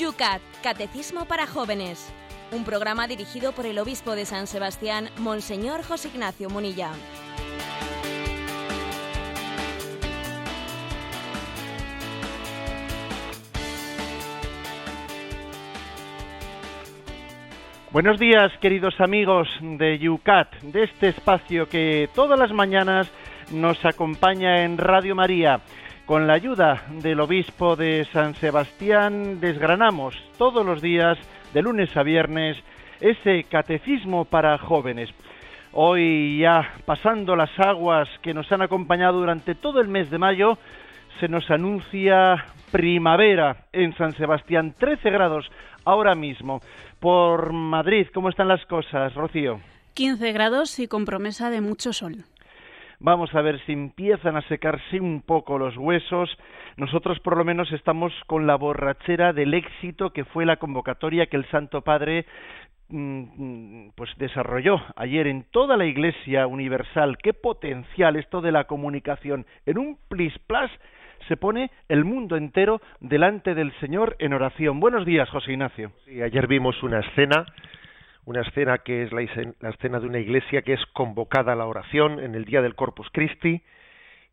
YUCAT, Catecismo para Jóvenes. Un programa dirigido por el obispo de San Sebastián, Monseñor José Ignacio Munilla. Buenos días, queridos amigos de YUCAT, de este espacio que todas las mañanas nos acompaña en Radio María. Con la ayuda del obispo de San Sebastián desgranamos todos los días, de lunes a viernes, ese catecismo para jóvenes. Hoy ya pasando las aguas que nos han acompañado durante todo el mes de mayo, se nos anuncia primavera en San Sebastián, 13 grados ahora mismo. Por Madrid, ¿cómo están las cosas, Rocío? 15 grados y con promesa de mucho sol. Vamos a ver si empiezan a secarse un poco los huesos. Nosotros por lo menos estamos con la borrachera del éxito que fue la convocatoria que el Santo Padre mm, pues desarrolló ayer en toda la Iglesia Universal. Qué potencial esto de la comunicación. En un plis plas se pone el mundo entero delante del Señor en oración. Buenos días, José Ignacio. Sí, ayer vimos una escena, una escena que es la, escena de una iglesia que es convocada a la oración en el día del Corpus Christi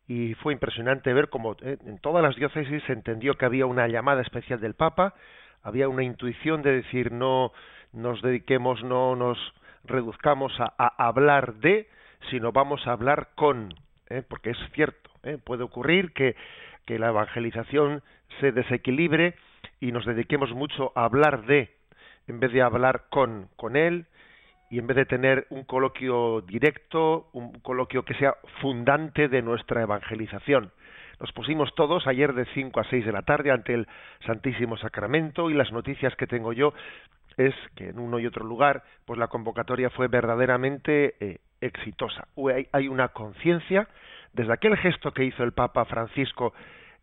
y fue impresionante ver cómo eh, en todas las diócesis se entendió que había una llamada especial del Papa, había una intuición de decir no nos dediquemos, no nos reduzcamos a, hablar de, sino vamos a hablar con, ¿eh? porque es cierto, ¿eh? puede ocurrir que que la evangelización se desequilibre y nos dediquemos mucho a hablar de, en vez de hablar con, con él, y en vez de tener un coloquio directo, un coloquio que sea fundante de nuestra evangelización. Nos pusimos todos ayer de 5 a 6 de la tarde ante el Santísimo Sacramento y las noticias que tengo yo es que en uno y otro lugar pues la convocatoria fue verdaderamente eh, exitosa. Hay una conciencia desde aquel gesto que hizo el Papa Francisco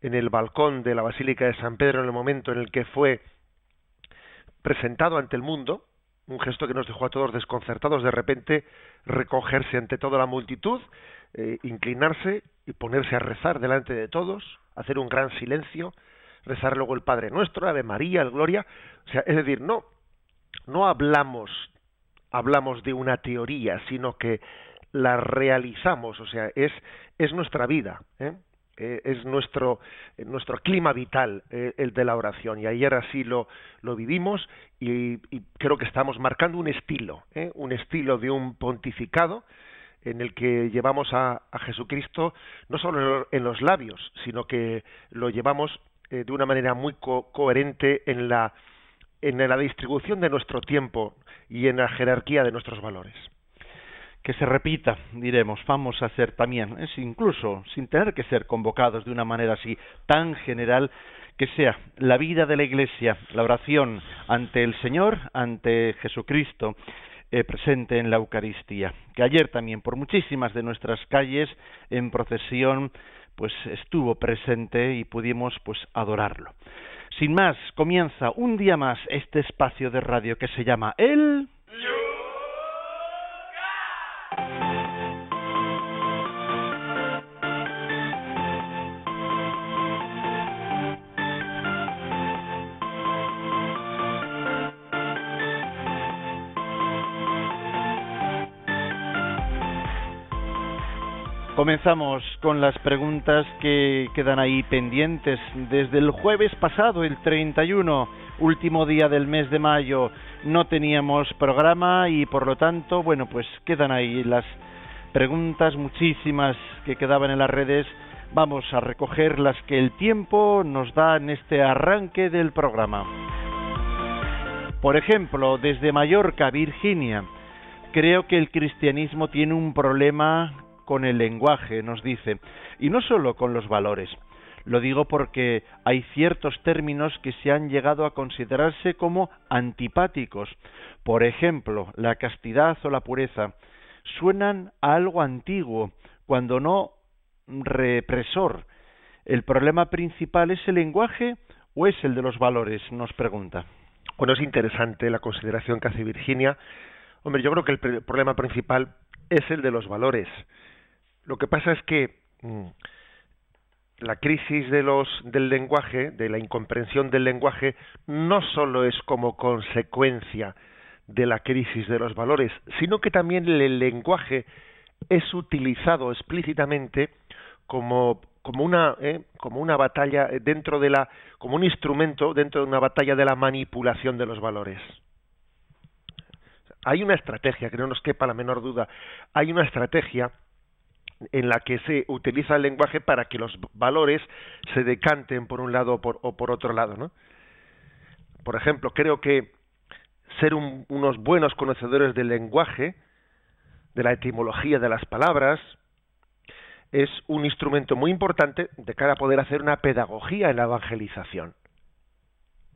en el balcón de la Basílica de San Pedro en el momento en el que fue presentado ante el mundo, un gesto que nos dejó a todos desconcertados de repente recogerse ante toda la multitud, eh, inclinarse y ponerse a rezar delante de todos, hacer un gran silencio, rezar luego el Padre Nuestro, Ave María, el Gloria, o sea, es decir, no no hablamos hablamos de una teoría, sino que la realizamos, o sea, es es nuestra vida, ¿eh? Eh, es nuestro, eh, nuestro clima vital, eh, el de la oración. Y ayer así lo, lo vivimos y, creo que estamos marcando un estilo, un estilo de un pontificado en el que llevamos a, a Jesucristo no solo en los labios, sino que lo llevamos de una manera muy coherente en la, en la distribución de nuestro tiempo y en la jerarquía de nuestros valores que se repita, diremos, vamos a ser también, es incluso sin tener que ser convocados de una manera así tan general, que sea la vida de la Iglesia, la oración ante el Señor, ante Jesucristo, eh, presente en la Eucaristía, que ayer también por muchísimas de nuestras calles en procesión pues estuvo presente y pudimos pues adorarlo. Sin más, comienza un día más este espacio de radio que se llama El Comenzamos con las preguntas que quedan ahí pendientes. Desde el jueves pasado, el 31, último día del mes de mayo, no teníamos programa y por lo tanto, bueno, pues quedan ahí las preguntas muchísimas que quedaban en las redes. Vamos a recoger las que el tiempo nos da en este arranque del programa. Por ejemplo, desde Mallorca, Virginia, creo que el cristianismo tiene un problema con el lenguaje, nos dice, y no solo con los valores. Lo digo porque hay ciertos términos que se han llegado a considerarse como antipáticos. Por ejemplo, la castidad o la pureza suenan a algo antiguo, cuando no represor. ¿El problema principal es el lenguaje o es el de los valores? Nos pregunta. Bueno, es interesante la consideración que hace Virginia. Hombre, yo creo que el problema principal es el de los valores. Lo que pasa es que mm, la crisis de los, del lenguaje, de la incomprensión del lenguaje, no solo es como consecuencia de la crisis de los valores, sino que también el lenguaje es utilizado explícitamente como una eh, como una batalla dentro de la como un instrumento dentro de una batalla de la manipulación de los valores. Hay una estrategia que no nos quepa la menor duda. Hay una estrategia en la que se utiliza el lenguaje para que los valores se decanten por un lado o por, o por otro lado ¿no? por ejemplo creo que ser unos buenos conocedores del lenguaje de la etimología de las palabras es un instrumento muy importante de cara a poder hacer una pedagogía en la evangelización.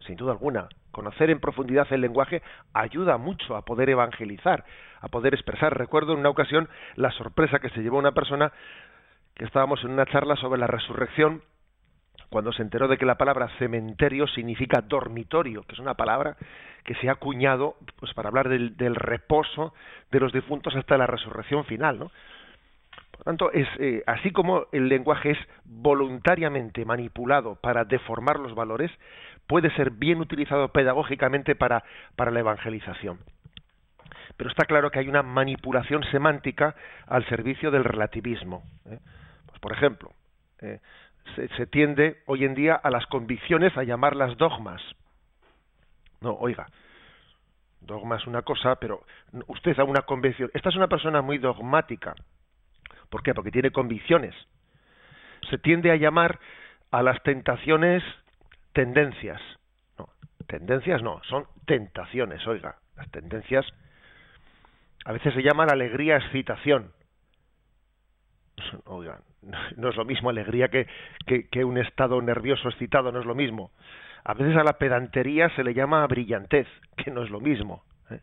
Sin duda alguna, conocer en profundidad el lenguaje ayuda mucho a poder evangelizar, a poder expresar. Recuerdo en una ocasión la sorpresa que se llevó una persona que estábamos en una charla sobre la resurrección cuando se enteró de que la palabra cementerio significa dormitorio, que es una palabra que se ha acuñado pues para hablar del, del reposo de los difuntos hasta la resurrección final, ¿no? Por tanto, es, eh, así como el lenguaje es voluntariamente manipulado para deformar los valores, puede ser bien utilizado pedagógicamente para, para la evangelización. Pero está claro que hay una manipulación semántica al servicio del relativismo. ¿eh? Pues, por ejemplo, eh, se, tiende hoy en día a las convicciones a llamarlas dogmas. No, oiga, dogma es una cosa, pero usted da una convicción. Esta es una persona muy dogmática. ¿Por qué? Porque tiene convicciones. Se tiende a llamar a las tentaciones tendencias. No, tendencias no, son tentaciones, oiga. Las tendencias a veces se llama la alegría excitación. Oiga, no es lo mismo alegría que, que, un estado nervioso excitado, no es lo mismo. A veces a la pedantería se le llama brillantez, que no es lo mismo. ¿eh?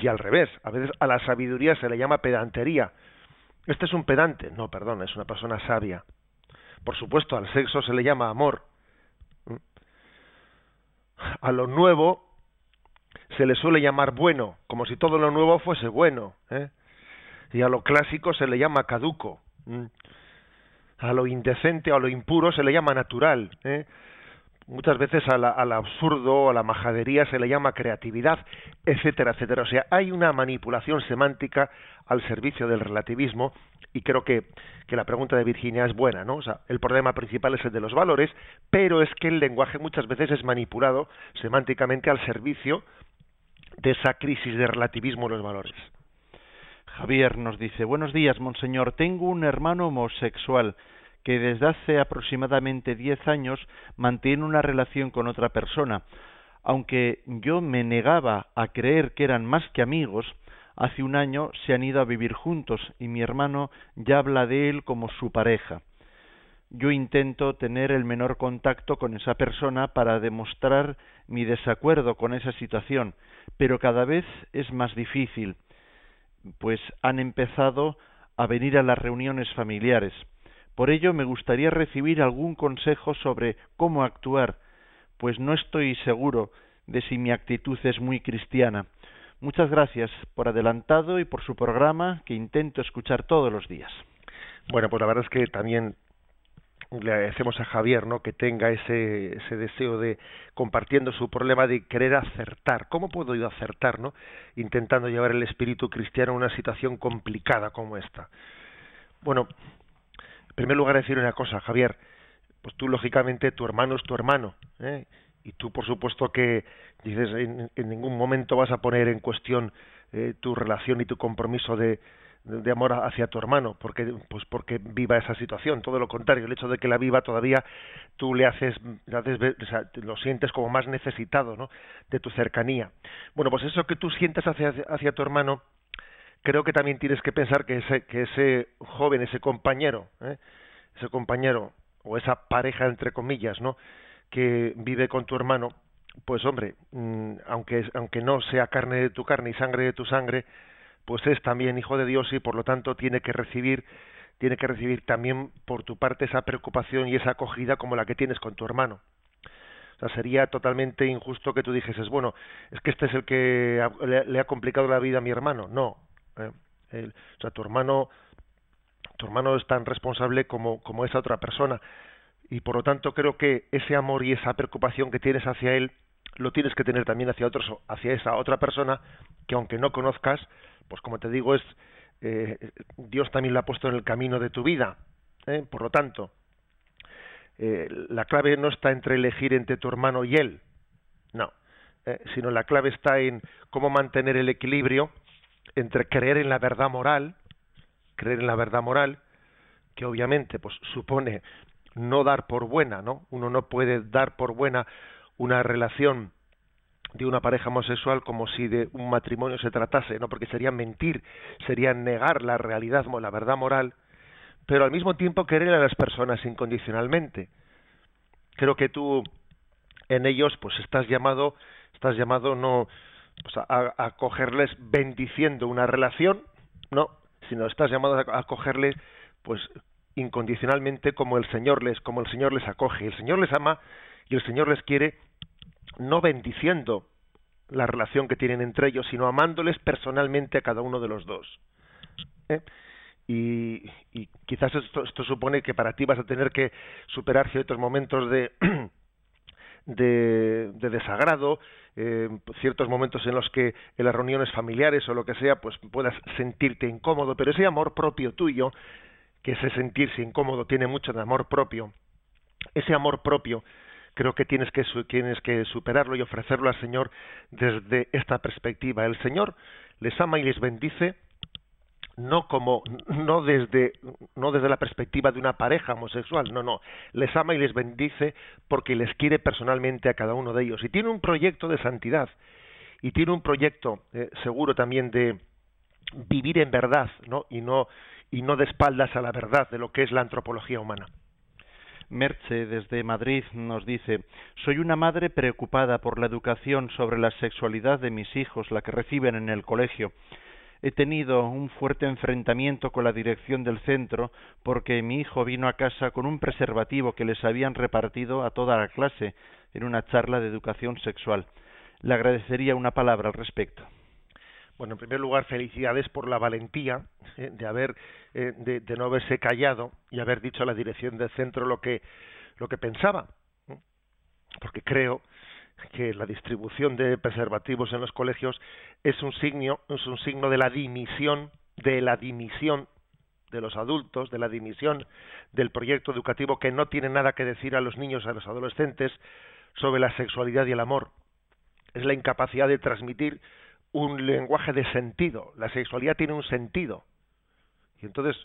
Y al revés, a veces a la sabiduría se le llama pedantería, este es un pedante. No, perdón, es una persona sabia. Por supuesto, al sexo se le llama amor. A lo nuevo se le suele llamar bueno, como si todo lo nuevo fuese bueno. ¿eh? Y a lo clásico se le llama caduco. A lo indecente o a lo impuro se le llama natural. ¿eh? Muchas veces al absurdo, a la majadería se le llama creatividad, etcétera, etcétera. O sea, hay una manipulación semántica al servicio del relativismo y creo que, que la pregunta de Virginia es buena, ¿no? O sea, el problema principal es el de los valores, pero es que el lenguaje muchas veces es manipulado semánticamente al servicio de esa crisis de relativismo de los valores. Javier nos dice, buenos días, monseñor, tengo un hermano homosexual que desde hace aproximadamente diez años mantiene una relación con otra persona. Aunque yo me negaba a creer que eran más que amigos, hace un año se han ido a vivir juntos y mi hermano ya habla de él como su pareja. Yo intento tener el menor contacto con esa persona para demostrar mi desacuerdo con esa situación, pero cada vez es más difícil, pues han empezado a venir a las reuniones familiares. Por ello me gustaría recibir algún consejo sobre cómo actuar, pues no estoy seguro de si mi actitud es muy cristiana. Muchas gracias por adelantado y por su programa que intento escuchar todos los días. Bueno, pues la verdad es que también le agradecemos a Javier ¿no? que tenga ese, ese deseo de compartiendo su problema de querer acertar. ¿Cómo puedo yo acertar, no? Intentando llevar el espíritu cristiano a una situación complicada como esta. Bueno, en primer lugar decir una cosa, Javier, pues tú lógicamente tu hermano es tu hermano, ¿eh? y tú por supuesto que dices en, ningún momento vas a poner en cuestión eh, tu relación y tu compromiso de, de amor hacia tu hermano porque pues porque viva esa situación todo lo contrario el hecho de que la viva todavía tú le haces, le haces o sea, lo sientes como más necesitado ¿no? de tu cercanía bueno pues eso que tú sientes hacia hacia tu hermano creo que también tienes que pensar que ese, que ese joven, ese compañero, ¿eh? ese compañero o esa pareja entre comillas, ¿no? que vive con tu hermano, pues hombre, mm, aunque aunque no sea carne de tu carne y sangre de tu sangre, pues es también hijo de Dios y por lo tanto tiene que recibir tiene que recibir también por tu parte esa preocupación y esa acogida como la que tienes con tu hermano. O sea, sería totalmente injusto que tú dijeses, bueno, es que este es el que le, le ha complicado la vida a mi hermano. No, ¿eh? o sea, tu hermano, tu hermano es tan responsable como, como esa otra persona. Y por lo tanto creo que ese amor y esa preocupación que tienes hacia él lo tienes que tener también hacia otros, hacia esa otra persona que aunque no conozcas, pues como te digo es eh, Dios también lo ha puesto en el camino de tu vida. ¿eh? Por lo tanto, eh, la clave no está entre elegir entre tu hermano y él, no, sino la clave está en cómo mantener el equilibrio entre creer en la verdad moral, creer en la verdad moral, que obviamente pues supone no dar por buena, ¿no? Uno no puede dar por buena una relación de una pareja homosexual como si de un matrimonio se tratase, ¿no? Porque sería mentir, sería negar la realidad, la verdad moral, pero al mismo tiempo querer a las personas incondicionalmente. Creo que tú en ellos pues estás llamado, estás llamado no pues, a, a cogerles bendiciendo una relación, no, sino estás llamado a, a cogerles pues incondicionalmente como el Señor les como el Señor les acoge. El Señor les ama y el Señor les quiere no bendiciendo la relación que tienen entre ellos, sino amándoles personalmente a cada uno de los dos. ¿Eh? Y, quizás esto, esto, supone que para ti vas a tener que superar ciertos momentos de, de, desagrado, eh, ciertos momentos en los que en las reuniones familiares o lo que sea, pues puedas sentirte incómodo, pero ese amor propio tuyo, que ese sentirse incómodo tiene mucho de amor propio, ese amor propio creo que tienes que, tienes que superarlo y ofrecerlo al Señor desde esta perspectiva. El Señor les ama y les bendice no como no desde no desde la perspectiva de una pareja homosexual, no, no, les ama y les bendice porque les quiere personalmente a cada uno de ellos y tiene un proyecto de santidad y tiene un proyecto eh, seguro también de vivir en verdad, ¿no? Y no y no de espaldas a la verdad de lo que es la antropología humana. Merche desde Madrid nos dice Soy una madre preocupada por la educación sobre la sexualidad de mis hijos, la que reciben en el colegio. He tenido un fuerte enfrentamiento con la dirección del centro porque mi hijo vino a casa con un preservativo que les habían repartido a toda la clase en una charla de educación sexual. Le agradecería una palabra al respecto. Bueno, en primer lugar, felicidades por la valentía eh, de haber eh, de, no haberse callado y haber dicho a la dirección del centro lo que lo que pensaba, porque creo que la distribución de preservativos en los colegios es un signo es un signo de la dimisión de la dimisión de los adultos, de la dimisión del proyecto educativo que no tiene nada que decir a los niños, a los adolescentes sobre la sexualidad y el amor. Es la incapacidad de transmitir un lenguaje de sentido. La sexualidad tiene un sentido. Y entonces,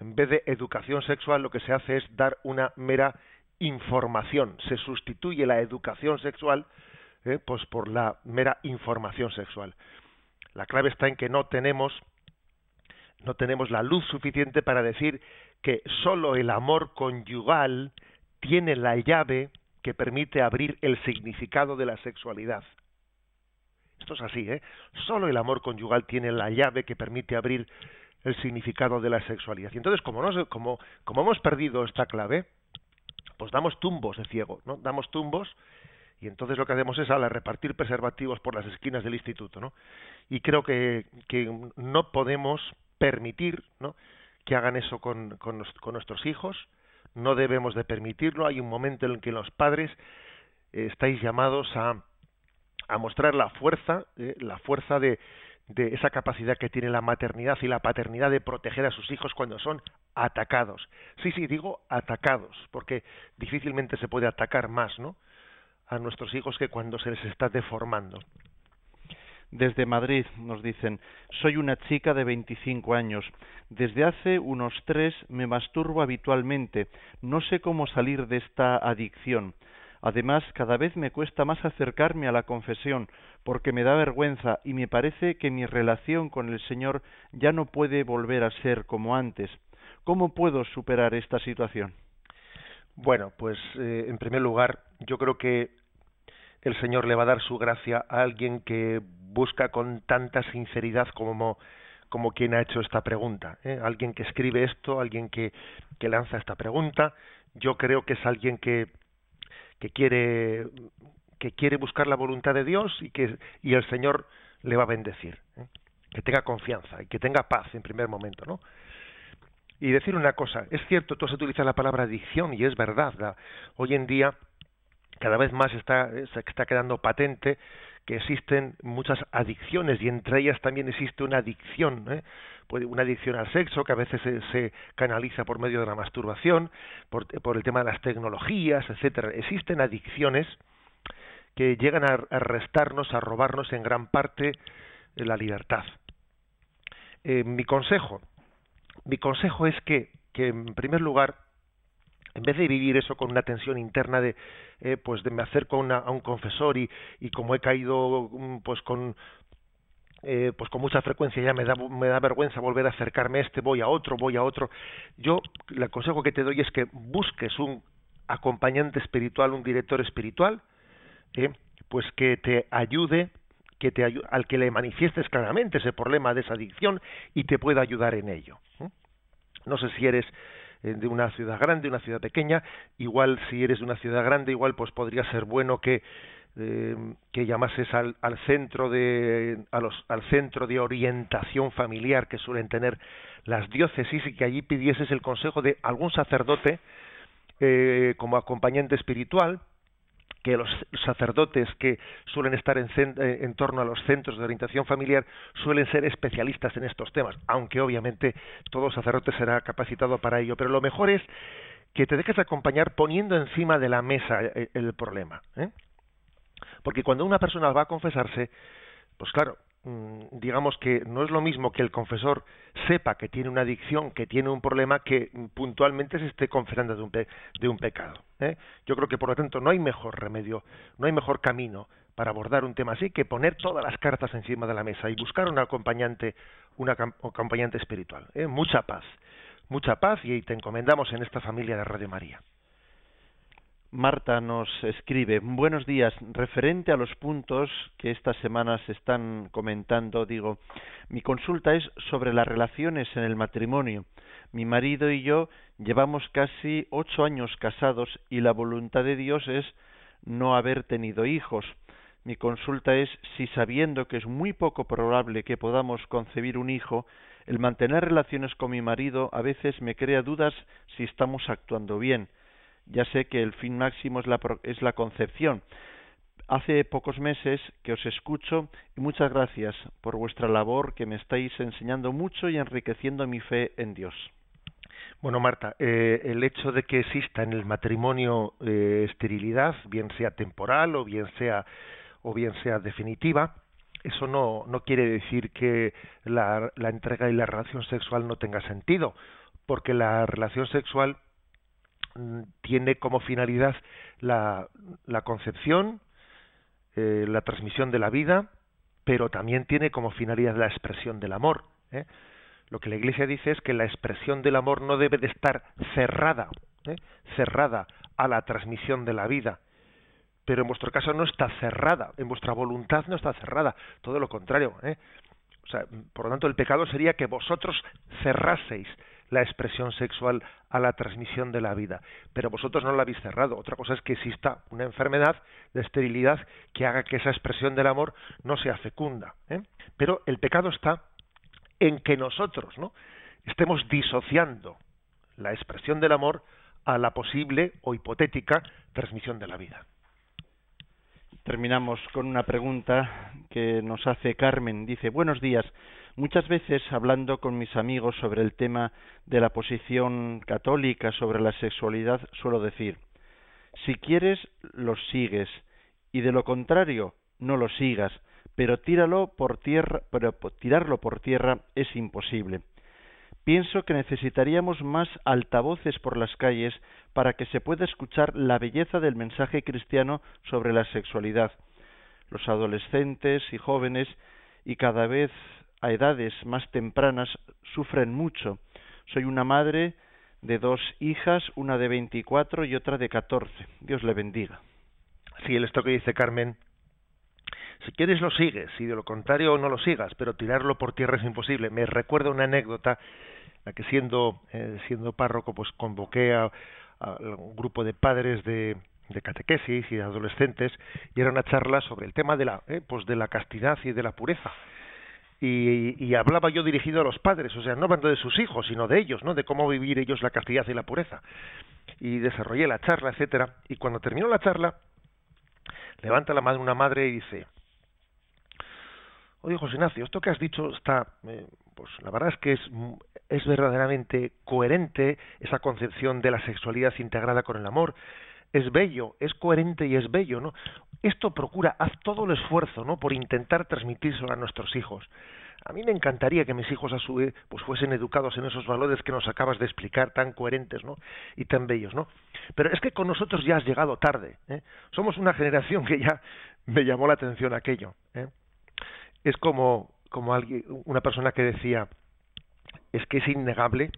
en vez de educación sexual, lo que se hace es dar una mera información. Se sustituye la educación sexual eh, pues por la mera información sexual. La clave está en que no tenemos no tenemos la luz suficiente para decir que sólo el amor conyugal tiene la llave que permite abrir el significado de la sexualidad. Esto es así, ¿eh? Solo el amor conyugal tiene la llave que permite abrir el significado de la sexualidad. Y entonces, como, no, como, como hemos perdido esta clave, pues damos tumbos de ciego, ¿no? Damos tumbos y entonces lo que hacemos es a repartir preservativos por las esquinas del instituto, ¿no? Y creo que, no podemos permitir, ¿no? Que hagan eso con, con, con nuestros hijos, no debemos de permitirlo. Hay un momento en el que los padres eh, estáis llamados a a mostrar la fuerza, eh, la fuerza de, de esa capacidad que tiene la maternidad y la paternidad de proteger a sus hijos cuando son atacados. Sí, sí, digo atacados, porque difícilmente se puede atacar más, ¿no? A nuestros hijos que cuando se les está deformando. Desde Madrid nos dicen, soy una chica de 25 años. Desde hace unos tres me masturbo habitualmente. No sé cómo salir de esta adicción. Además, cada vez me cuesta más acercarme a la confesión, porque me da vergüenza y me parece que mi relación con el Señor ya no puede volver a ser como antes. ¿Cómo puedo superar esta situación? Bueno, pues eh, en primer lugar, yo creo que el Señor le va a dar su gracia a alguien que busca con tanta sinceridad como, como quien ha hecho esta pregunta. ¿eh? Alguien que escribe esto, alguien que, que lanza esta pregunta. Yo creo que es alguien que que quiere que quiere buscar la voluntad de Dios y que y el Señor le va a bendecir ¿eh? que tenga confianza y que tenga paz en primer momento no y decir una cosa, es cierto, tú has utilizado la palabra adicción y es verdad, hoy en día cada vez más está, se está quedando patente que existen muchas adicciones y entre ellas también existe una adicción, ¿eh? Una adicción al sexo que a veces se, canaliza por medio de la masturbación, por, el tema de las tecnologías, etcétera. Existen adicciones que llegan a, restarnos, a robarnos en gran parte la libertad. Eh, mi consejo, mi consejo es que, en primer lugar en vez de vivir eso con una tensión interna de eh, pues de me acerco a, un confesor y, y como he caído mm, pues con eh, pues con mucha frecuencia ya me da, me da vergüenza volver a acercarme a este, voy a otro, voy a otro. Yo el consejo que te doy es que busques un acompañante espiritual, un director espiritual, eh, pues que te ayude, que te al que le manifiestes claramente ese problema de esa adicción y te pueda ayudar en ello. No sé si eres eh, de una ciudad grande, una ciudad pequeña, igual si eres de una ciudad grande, igual pues podría ser bueno que eh, que llamases al, centro de a los, al centro de orientación familiar que suelen tener las diócesis y que allí pidieses el consejo de algún sacerdote eh, como acompañante espiritual que los sacerdotes que suelen estar en, eh, en, torno a los centros de orientación familiar suelen ser especialistas en estos temas, aunque obviamente todo sacerdote será capacitado para ello, pero lo mejor es que te dejes acompañar poniendo encima de la mesa eh, el, problema. ¿eh? Porque cuando una persona va a confesarse, pues claro, Mm, digamos que no es lo mismo que el confesor sepa que tiene una adicción, que tiene un problema, que puntualmente se esté confesando de un, pecado. ¿eh? Yo creo que, por lo tanto, no hay mejor remedio, no hay mejor camino para abordar un tema así que poner todas las cartas encima de la mesa y buscar un acompañante, un acompañante espiritual. ¿eh? Mucha paz, mucha paz y te encomendamos en esta familia de Radio María. Marta nos escribe, buenos días, referente a los puntos que estas semanas se están comentando, digo, mi consulta es sobre las relaciones en el matrimonio. Mi marido y yo llevamos casi ocho años casados y la voluntad de Dios es no haber tenido hijos. Mi consulta es si sabiendo que es muy poco probable que podamos concebir un hijo, el mantener relaciones con mi marido a veces me crea dudas si estamos actuando bien ya sé que el fin máximo es la, es la concepción. Hace pocos meses que os escucho y muchas gracias por vuestra labor que me estáis enseñando mucho y enriqueciendo mi fe en Dios. Bueno, Marta, eh, el hecho de que exista en el matrimonio eh, esterilidad, bien sea temporal o bien sea o bien sea definitiva, eso no, no quiere decir que la, la entrega y la relación sexual no tenga sentido, porque la relación sexual tiene como finalidad la, concepción, eh, la transmisión de la vida, pero también tiene como finalidad la expresión del amor. ¿eh? Lo que la Iglesia dice es que la expresión del amor no debe de estar cerrada, ¿eh? cerrada a la transmisión de la vida, pero en vuestro caso no está cerrada, en vuestra voluntad no está cerrada, todo lo contrario. O sea, por lo tanto, el pecado sería que vosotros cerraseis la expresión sexual a la transmisión de la vida. Pero vosotros no la habéis cerrado. Otra cosa es que exista una enfermedad de esterilidad que haga que esa expresión del amor no sea fecunda. ¿eh? Pero el pecado está en que nosotros ¿no? estemos disociando la expresión del amor a la posible o hipotética transmisión de la vida. Terminamos con una pregunta que nos hace Carmen. Dice, buenos días. Muchas veces hablando con mis amigos sobre el tema de la posición católica sobre la sexualidad suelo decir, si quieres lo sigues y de lo contrario no lo sigas, pero tíralo por tierra, pero tirarlo por tierra es imposible. Pienso que necesitaríamos más altavoces por las calles para que se pueda escuchar la belleza del mensaje cristiano sobre la sexualidad. Los adolescentes y jóvenes y cada vez a edades más tempranas sufren mucho. Soy una madre de dos hijas, una de 24 y otra de 14. Dios le bendiga. Sí, esto que dice Carmen, si quieres lo sigues, si de lo contrario no lo sigas, pero tirarlo por tierra es imposible. Me recuerda una anécdota, la que siendo, eh, siendo párroco, pues convoqué a, un grupo de padres de, de catequesis y de adolescentes y era una charla sobre el tema de la, eh, pues de la castidad y de la pureza y, hablaba yo dirigido a los padres, o sea, no hablando de sus hijos, sino de ellos, ¿no? De cómo vivir ellos la castidad y la pureza. Y desarrollé la charla, etcétera. Y cuando terminó la charla, levanta la mano una madre y dice, oye José Ignacio, esto que has dicho está, eh, pues la verdad es que es, es verdaderamente coherente esa concepción de la sexualidad integrada con el amor, es bello, es coherente y es bello, ¿no? Esto procura, haz todo el esfuerzo, ¿no? Por intentar transmitírselo a nuestros hijos. A mí me encantaría que mis hijos a su vez pues fuesen educados en esos valores que nos acabas de explicar, tan coherentes, ¿no? Y tan bellos, ¿no? Pero es que con nosotros ya has llegado tarde, ¿eh? Somos una generación que ya me llamó la atención aquello, ¿eh? Es como como alguien, una persona que decía es que es innegable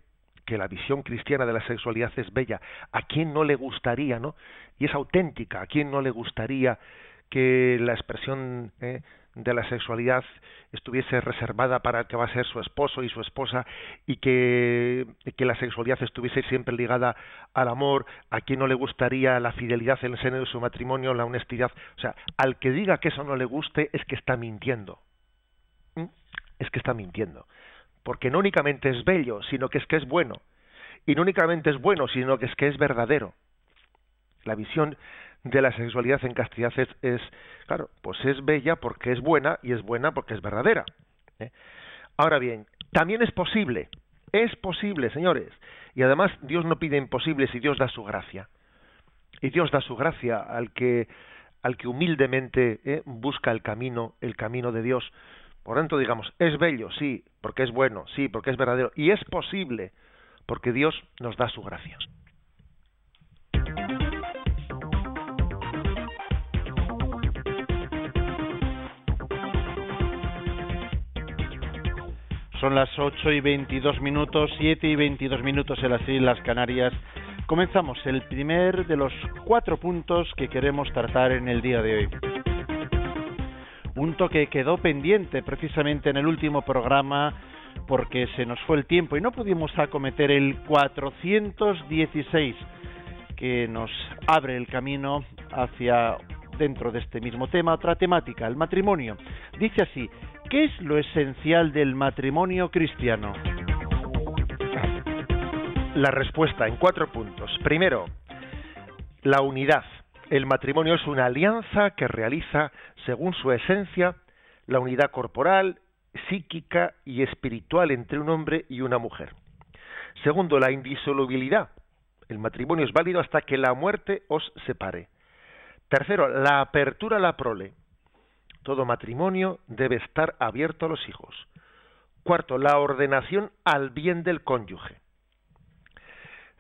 que la visión cristiana de la sexualidad es bella. ¿A quién no le gustaría, no? Y es auténtica. ¿A quién no le gustaría que la expresión eh, de la sexualidad estuviese reservada para que va a ser su esposo y su esposa y que, que la sexualidad estuviese siempre ligada al amor, a quién no le gustaría la fidelidad en el seno de su matrimonio, la honestidad, o sea, al que diga que eso no le guste es que está mintiendo. ¿Mm? Es que está mintiendo porque no únicamente es bello, sino que es que es bueno. Y no únicamente es bueno, sino que es que es verdadero. La visión de la sexualidad en castidad es, claro, pues es bella porque es buena y es buena porque es verdadera. ¿eh? Ahora bien, también es posible, es posible, señores. Y además Dios no pide imposibles y Dios da su gracia. Y Dios da su gracia al que al que humildemente ¿eh? busca el camino, el camino de Dios. Por tanto, digamos, es bello, sí, porque es bueno, sí, porque es verdadero, y es posible, porque Dios nos da su gracia. Son las 8 y 22 minutos, 7 y 22 minutos en las Islas Canarias. Comenzamos el primer de los cuatro puntos que queremos tratar en el día de hoy punto que quedó pendiente precisamente en el último programa porque se nos fue el tiempo y no pudimos acometer el 416 que nos abre el camino hacia dentro de este mismo tema otra temática, el matrimonio. Dice así, ¿qué es lo esencial del matrimonio cristiano? La respuesta en cuatro puntos. Primero, la unidad. El matrimonio es una alianza que realiza, según su esencia, la unidad corporal, psíquica y espiritual entre un hombre y una mujer. Segundo, la indisolubilidad. El matrimonio es válido hasta que la muerte os separe. Tercero, la apertura a la prole. Todo matrimonio debe estar abierto a los hijos. Cuarto, la ordenación al bien del cónyuge.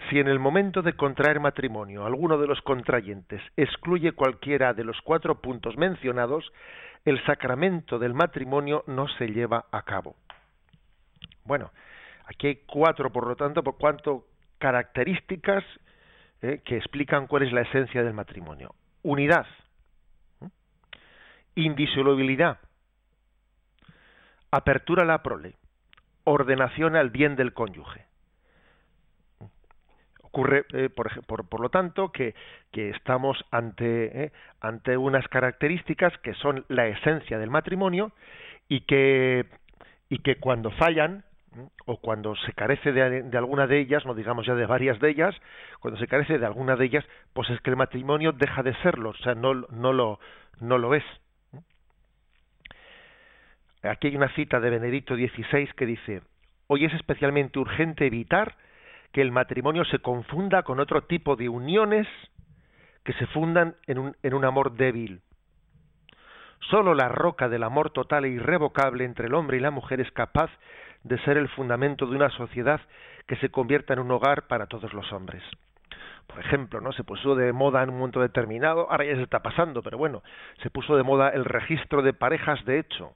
Si en el momento de contraer matrimonio alguno de los contrayentes excluye cualquiera de los cuatro puntos mencionados, el sacramento del matrimonio no se lleva a cabo. Bueno, aquí hay cuatro, por lo tanto, por cuanto características eh, que explican cuál es la esencia del matrimonio. Unidad, indisolubilidad, apertura a la prole, ordenación al bien del cónyuge. Ocurre, eh, por, por, lo tanto, que, estamos ante, eh, ante unas características que son la esencia del matrimonio y que, cuando fallan, o cuando se carece de, de, alguna de ellas, no digamos ya de varias de ellas, cuando se carece de alguna de ellas, pues es que el matrimonio deja de serlo, o sea, no, no, lo, no lo es. Aquí hay una cita de Benedicto XVI que dice, hoy es especialmente urgente evitar que el matrimonio se confunda con otro tipo de uniones que se fundan en un, en un amor débil. Solo la roca del amor total e irrevocable entre el hombre y la mujer es capaz de ser el fundamento de una sociedad que se convierta en un hogar para todos los hombres. Por ejemplo, ¿no? Se puso de moda en un momento determinado, ahora ya se está pasando, pero bueno, se puso de moda el registro de parejas de hecho.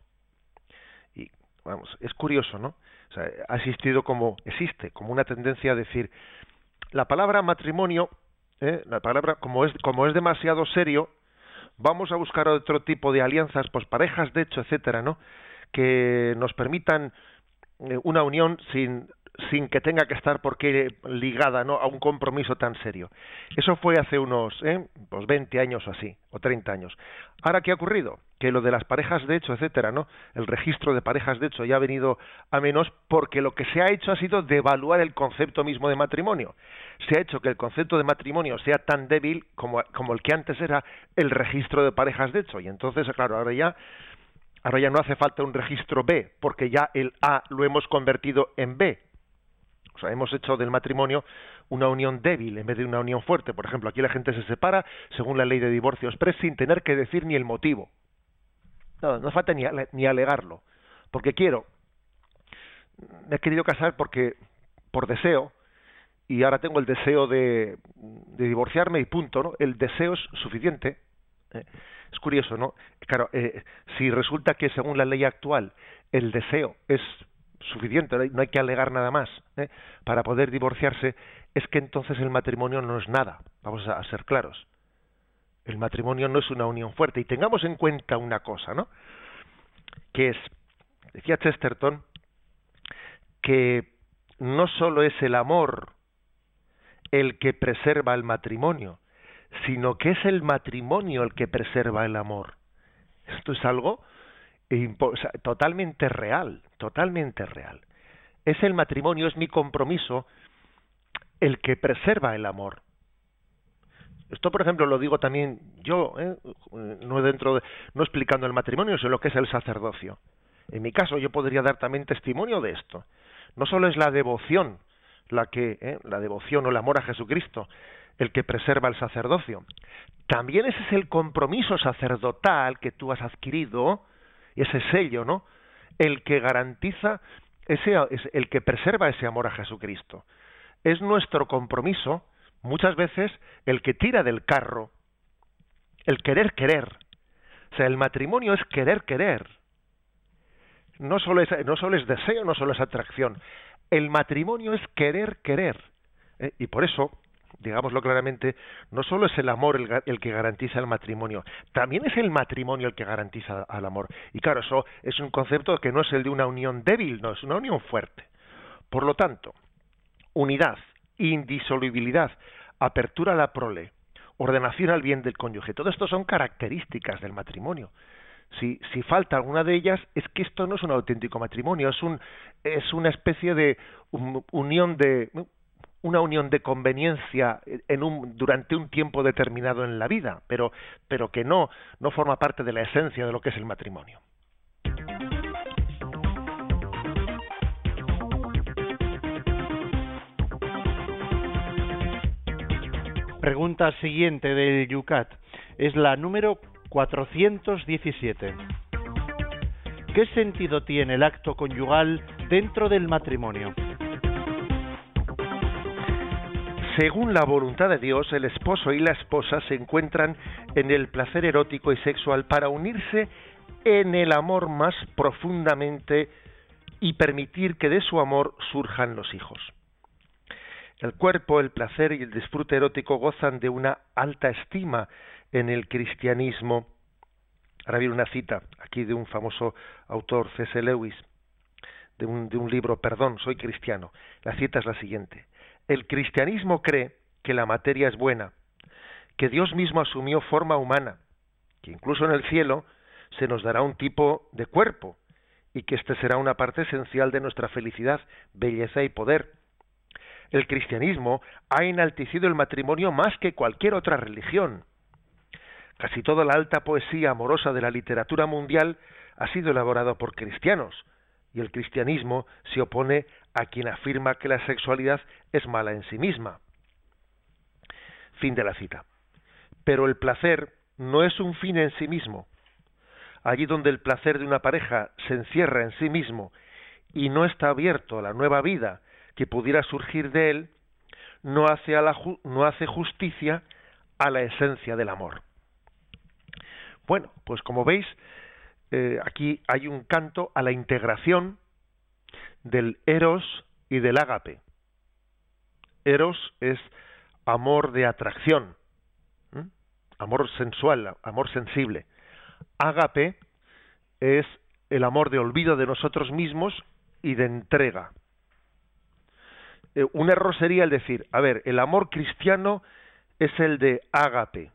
Y vamos, es curioso, ¿no? O sea, ha existido como, existe, como una tendencia a decir, la palabra matrimonio, ¿eh? la palabra, como es, como es demasiado serio, vamos a buscar otro tipo de alianzas, pues parejas de hecho, etcétera, ¿no? Que nos permitan eh, una unión sin, sin que tenga que estar porque ligada ¿no? a un compromiso tan serio. Eso fue hace unos ¿eh? pues 20 años o así, o 30 años. Ahora, ¿qué ha ocurrido? Que lo de las parejas de hecho, etcétera, ¿no? El registro de parejas de hecho ya ha venido a menos porque lo que se ha hecho ha sido devaluar el concepto mismo de matrimonio. Se ha hecho que el concepto de matrimonio sea tan débil como, como el que antes era el registro de parejas de hecho. Y entonces, claro, ahora ya, ahora ya no hace falta un registro B, porque ya el A lo hemos convertido en B. O sea, hemos hecho del matrimonio una unión débil en vez de una unión fuerte. Por ejemplo, aquí la gente se separa según la ley de divorcio express sin tener que decir ni el motivo no, no falta ni, ni alegarlo. Porque quiero. Me he querido casar porque por deseo y ahora tengo el deseo de, de divorciarme y punto, ¿no? El deseo es suficiente. ¿eh? Es curioso, ¿no? Claro, eh, si resulta que según la ley actual el deseo es suficiente, no hay que alegar nada más ¿eh? para poder divorciarse, es que entonces el matrimonio no es nada. Vamos a ser claros. El matrimonio no es una unión fuerte. Y tengamos en cuenta una cosa, ¿no? Que es, decía Chesterton, que no solo es el amor el que preserva el matrimonio, sino que es el matrimonio el que preserva el amor. Esto es algo totalmente real, totalmente real. Es el matrimonio, es mi compromiso el que preserva el amor. Esto, por ejemplo, lo digo también yo, ¿eh? no dentro de, no explicando el matrimonio, sino lo que es el sacerdocio. En mi caso, yo podría dar también testimonio de esto. No solo es la devoción, la que, ¿eh? la devoción o el amor a Jesucristo, el que preserva el sacerdocio. También ese es el compromiso sacerdotal que tú has adquirido, ese sello, ¿no? El que garantiza ese, el que preserva ese amor a Jesucristo. Es nuestro compromiso muchas veces el que tira del carro, el querer querer. O sea, el matrimonio es querer querer. No solo es, no solo es deseo, no solo es atracción. El matrimonio es querer querer. ¿eh? Y por eso, digámoslo claramente, no solo es el amor el, el, que garantiza el matrimonio, también es el matrimonio el que garantiza al amor. Y claro, eso es un concepto que no es el de una unión débil, no, es una unión fuerte. Por lo tanto, unidad, indisolubilidad, apertura a la prole, ordenación al bien del cónyuge. Todo esto son características del matrimonio. Si, si falta alguna de ellas, es que esto no es un auténtico matrimonio, es, un, es una especie de unión de una unión de conveniencia en un, durante un tiempo determinado en la vida, pero, pero que no, no forma parte de la esencia de lo que es el matrimonio. Pregunta siguiente del Yucat. Es la número 417. ¿Qué sentido tiene el acto conyugal dentro del matrimonio? Según la voluntad de Dios, el esposo y la esposa se encuentran en el placer erótico y sexual para unirse en el amor más profundamente y permitir que de su amor surjan los hijos. El cuerpo, el placer y el disfrute erótico gozan de una alta estima en el cristianismo. Ahora viene una cita aquí de un famoso autor, C.S. Lewis, de un, de un libro, Perdón, soy cristiano. La cita es la siguiente. El cristianismo cree que la materia es buena, que Dios mismo asumió forma humana, que incluso en el cielo se nos dará un tipo de cuerpo y que éste será una parte esencial de nuestra felicidad, belleza y poder el cristianismo ha enaltecido el matrimonio más que cualquier otra religión. Casi toda la alta poesía amorosa de la literatura mundial ha sido elaborada por cristianos, y el cristianismo se opone a quien afirma que la sexualidad es mala en sí misma. Fin de la cita. Pero el placer no es un fin en sí mismo. Allí donde el placer de una pareja se encierra en sí mismo y no está abierto a la nueva vida que pudiera surgir de él no hace, a la, no hace justicia a la esencia del amor. Bueno, pues como veis, eh, aquí hay un canto a la integración del eros y del ágape. Eros es amor de atracción, amor sensual, amor sensible. Ágape es el amor de olvido de nosotros mismos y de entrega. Eh, un error sería el decir, a ver, el amor cristiano es el de ágape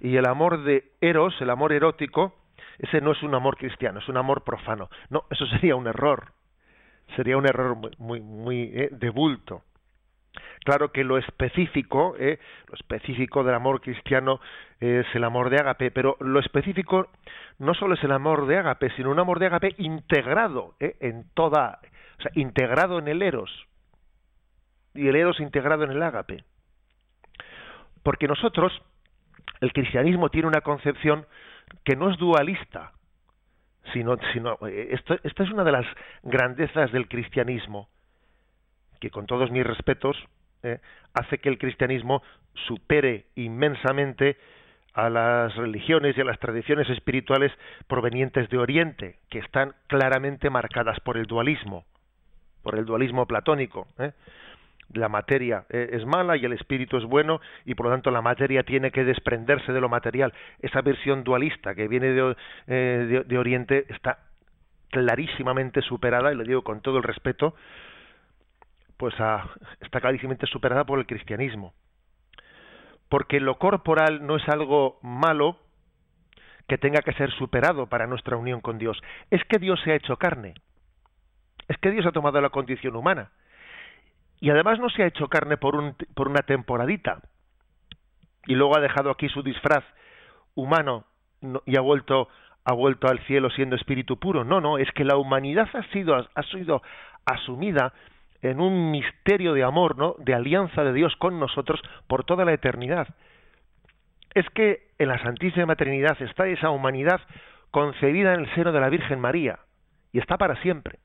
y el amor de eros, el amor erótico, ese no es un amor cristiano, es un amor profano. No, eso sería un error, sería un error muy, muy, muy eh, de bulto. Claro que lo específico, eh, lo específico del amor cristiano es el amor de ágape, pero lo específico no solo es el amor de ágape, sino un amor de ágape integrado eh, en toda, o sea, integrado en el eros y el eros integrado en el ágape. Porque nosotros, el cristianismo tiene una concepción que no es dualista, sino, sino eh, esto, esta es una de las grandezas del cristianismo, que con todos mis respetos eh, hace que el cristianismo supere inmensamente a las religiones y a las tradiciones espirituales provenientes de Oriente, que están claramente marcadas por el dualismo, por el dualismo platónico. ¿eh? La materia eh, es mala y el espíritu es bueno y por lo tanto la materia tiene que desprenderse de lo material. Esa versión dualista que viene de, eh, de, Oriente está clarísimamente superada, y lo digo con todo el respeto, pues está clarísimamente superada por el cristianismo. Porque lo corporal no es algo malo que tenga que ser superado para nuestra unión con Dios. Es que Dios se ha hecho carne. Es que Dios ha tomado la condición humana y además no se ha hecho carne por, un, por una temporadita y luego ha dejado aquí su disfraz humano y ha vuelto ha vuelto al cielo siendo espíritu puro. No, no, es que la humanidad ha sido ha sido asumida en un misterio de amor, ¿no? De alianza de Dios con nosotros por toda la eternidad. Es que en la Santísima Trinidad está esa humanidad concebida en el seno de la Virgen María y está para siempre.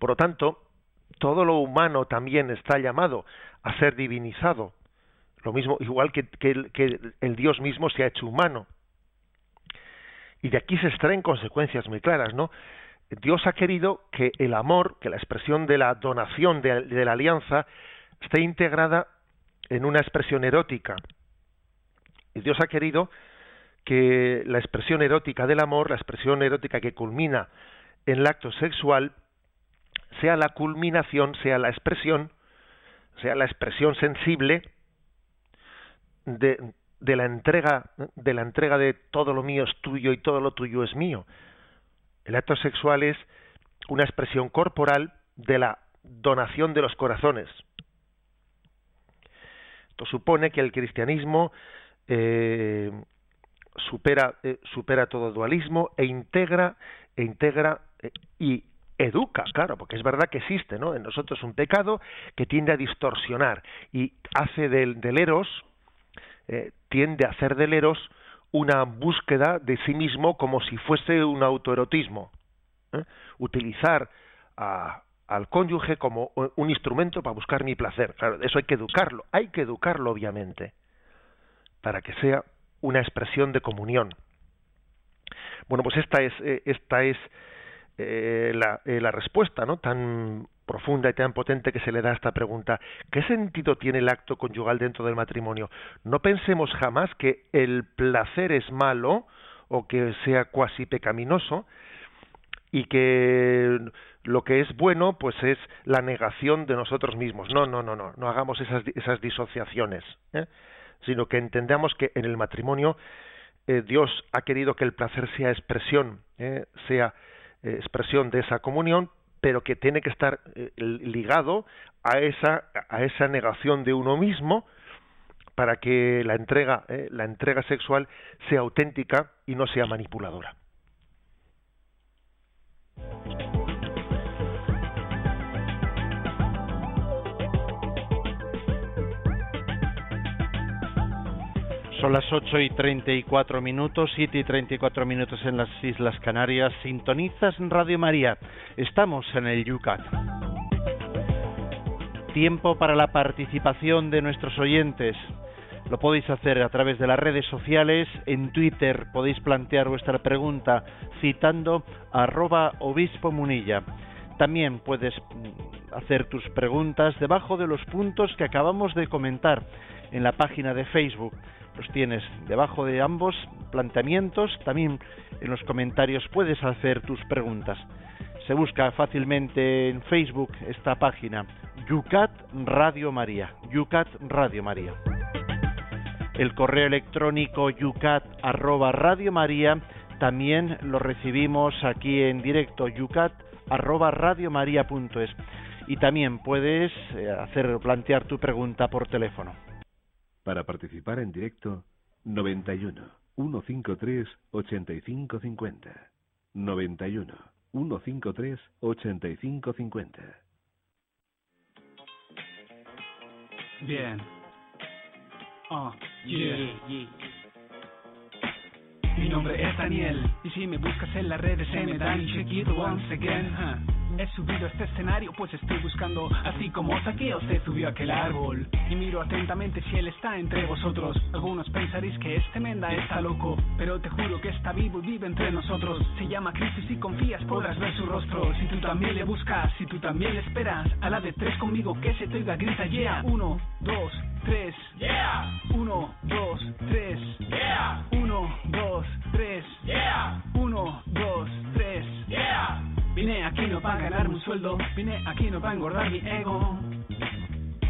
Por lo tanto, todo lo humano también está llamado a ser divinizado. Lo mismo, igual que, el Dios mismo se ha hecho humano. Y de aquí se extraen consecuencias muy claras, ¿no? Dios ha querido que el amor, que la expresión de la donación de, de la alianza, esté integrada en una expresión erótica. Y Dios ha querido que la expresión erótica del amor, la expresión erótica que culmina en el acto sexual, sea la culminación, sea la expresión, sea la expresión sensible de, de la entrega, de la entrega de todo lo mío es tuyo y todo lo tuyo es mío. El acto sexual es una expresión corporal de la donación de los corazones. Esto supone que el cristianismo eh, supera, eh, supera todo dualismo e integra, e integra eh, y educa, claro, porque es verdad que existe, ¿no? En nosotros un pecado que tiende a distorsionar y hace del, eros, eh, tiende a hacer del eros una búsqueda de sí mismo como si fuese un autoerotismo. ¿eh? Utilizar al cónyuge como un instrumento para buscar mi placer. Claro, eso hay que educarlo, hay que educarlo obviamente, para que sea una expresión de comunión. Bueno, pues esta es, eh, esta es eh, la, eh, la, respuesta no tan profunda y tan potente que se le da a esta pregunta ¿qué sentido tiene el acto conyugal dentro del matrimonio? no pensemos jamás que el placer es malo o que sea cuasi pecaminoso y que lo que es bueno pues es la negación de nosotros mismos no no no no no hagamos esas esas disociaciones ¿eh? sino que entendamos que en el matrimonio Dios ha querido que el placer sea expresión sea expresión de esa comunión, pero que tiene que estar eh, ligado a esa, a esa negación de uno mismo para que la entrega, eh, la entrega sexual sea auténtica y no sea manipuladora. Son las 8 y 34 minutos, 7 y 34 minutos en las Islas Canarias. Sintonizas Radio María. Estamos en el Yucat. Tiempo para la participación de nuestros oyentes. Lo podéis hacer a través de las redes sociales. En Twitter podéis plantear vuestra pregunta citando arroba obispo munilla. También puedes mm, hacer tus preguntas debajo de los puntos que acabamos de comentar en la página de Facebook los tienes debajo de ambos planteamientos. También en los comentarios puedes hacer tus preguntas. Se busca fácilmente en Facebook esta página, Yucat Radio María. Yucat Radio María. El correo electrónico yucat arroba Radio María también lo recibimos aquí en directo, yucat arroba radiomaria.es y también puedes eh, hacer plantear tu pregunta por teléfono. Para participar en directo 91 153 8550 91 153 8550 Bien. Ah, yeah. Mi nombre es Daniel y si me buscas en las redes se me dan check it once again. He subido a este escenario pues estoy buscando Así como Saqueo se subió a aquel árbol Y miro atentamente si él está entre vosotros. Algunos pensaréis que este menda está loco Pero te juro que está vivo y vive entre nosotros. Se llama Cristo y si confías podrás ver su rostro. Si tú también le buscas, si tú también le esperas A la de tres conmigo que se te oiga grita yeah Uno, dos, tres. Yeah. Uno, dos, tres. Yeah. Uno, dos, tres. Yeah. Uno, dos, tres. Yeah Vine aquí no para ganarme un sueldo, vine aquí no para engordar mi ego.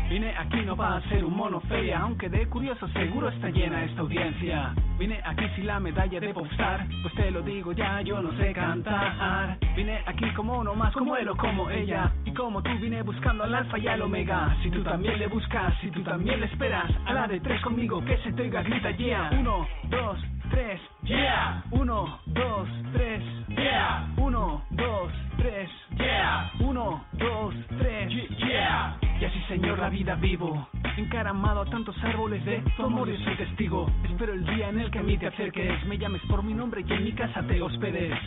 Vine aquí no para ser un mono feria, aunque de curioso seguro está llena esta audiencia. Vine aquí sin la medalla de popstar, pues te lo digo ya, yo no sé cantar. Vine aquí como uno más, como él o como ella. Y como tú vine buscando al alfa y al omega. Si tú también le buscas, si tú también le esperas, a la de tres conmigo que se te oiga grita yeah. Uno, dos, tres, yeah. Uno, dos, tres, yeah. Uno, dos, tres, yeah. Uno, dos, tres, yeah. Y así, Señor, la vida vivo, encaramado a tantos árboles de tu amor, yo soy testigo. Espero el día en el que a mí te acerques, me llames por mi nombre y en mi casa te hospedes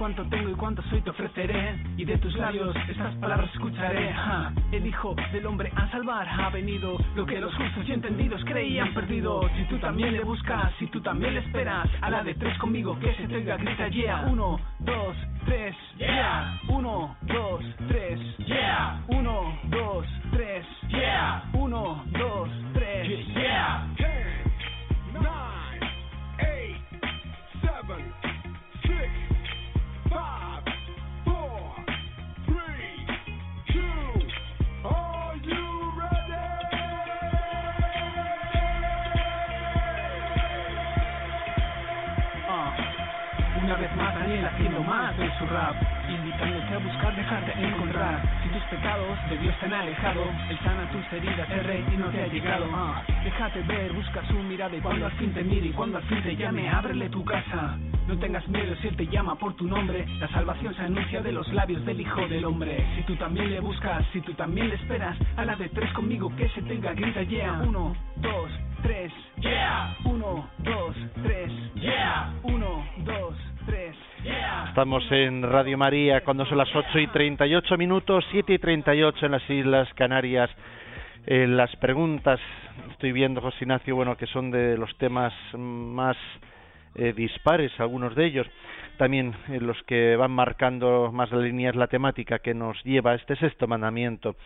cuánto tengo y cuánto soy te ofreceré. Y de tus labios estas palabras escucharé. El hijo del hombre a salvar ha venido. Lo que los justos y entendidos creían perdido. Si tú también le buscas si tú también le esperas a la de tres conmigo que se tenga grita yeah uno dos tres yeah uno dos tres yeah uno dos tres yeah uno dos tres yeah de su rap Invitándote a buscar, dejarte encontrar. Si tus pecados de Dios te han alejado Él sana tus heridas, el rey y no te ha llegado. Ah, Déjate ver, busca su mirada Y cuando al fin te mire y cuando al fin te llame Ábrele tu casa. No tengas miedo si Él te llama por tu nombre. La salvación se anuncia de los labios del Hijo del Hombre. Si tú también le buscas, si tú también le esperas A la de tres conmigo que se tenga grita yeah. Uno, dos, tres Yeah. Uno, dos, tres Yeah. Uno, dos, tres Estamos en Radio María cuando son las 8 y 38 minutos, 7 y 38 en las Islas Canarias. Eh, las preguntas, estoy viendo, José Ignacio, bueno, que son de los temas más eh, dispares, algunos de ellos. También eh, los que van marcando más la línea es la temática que nos lleva a este sexto mandamiento.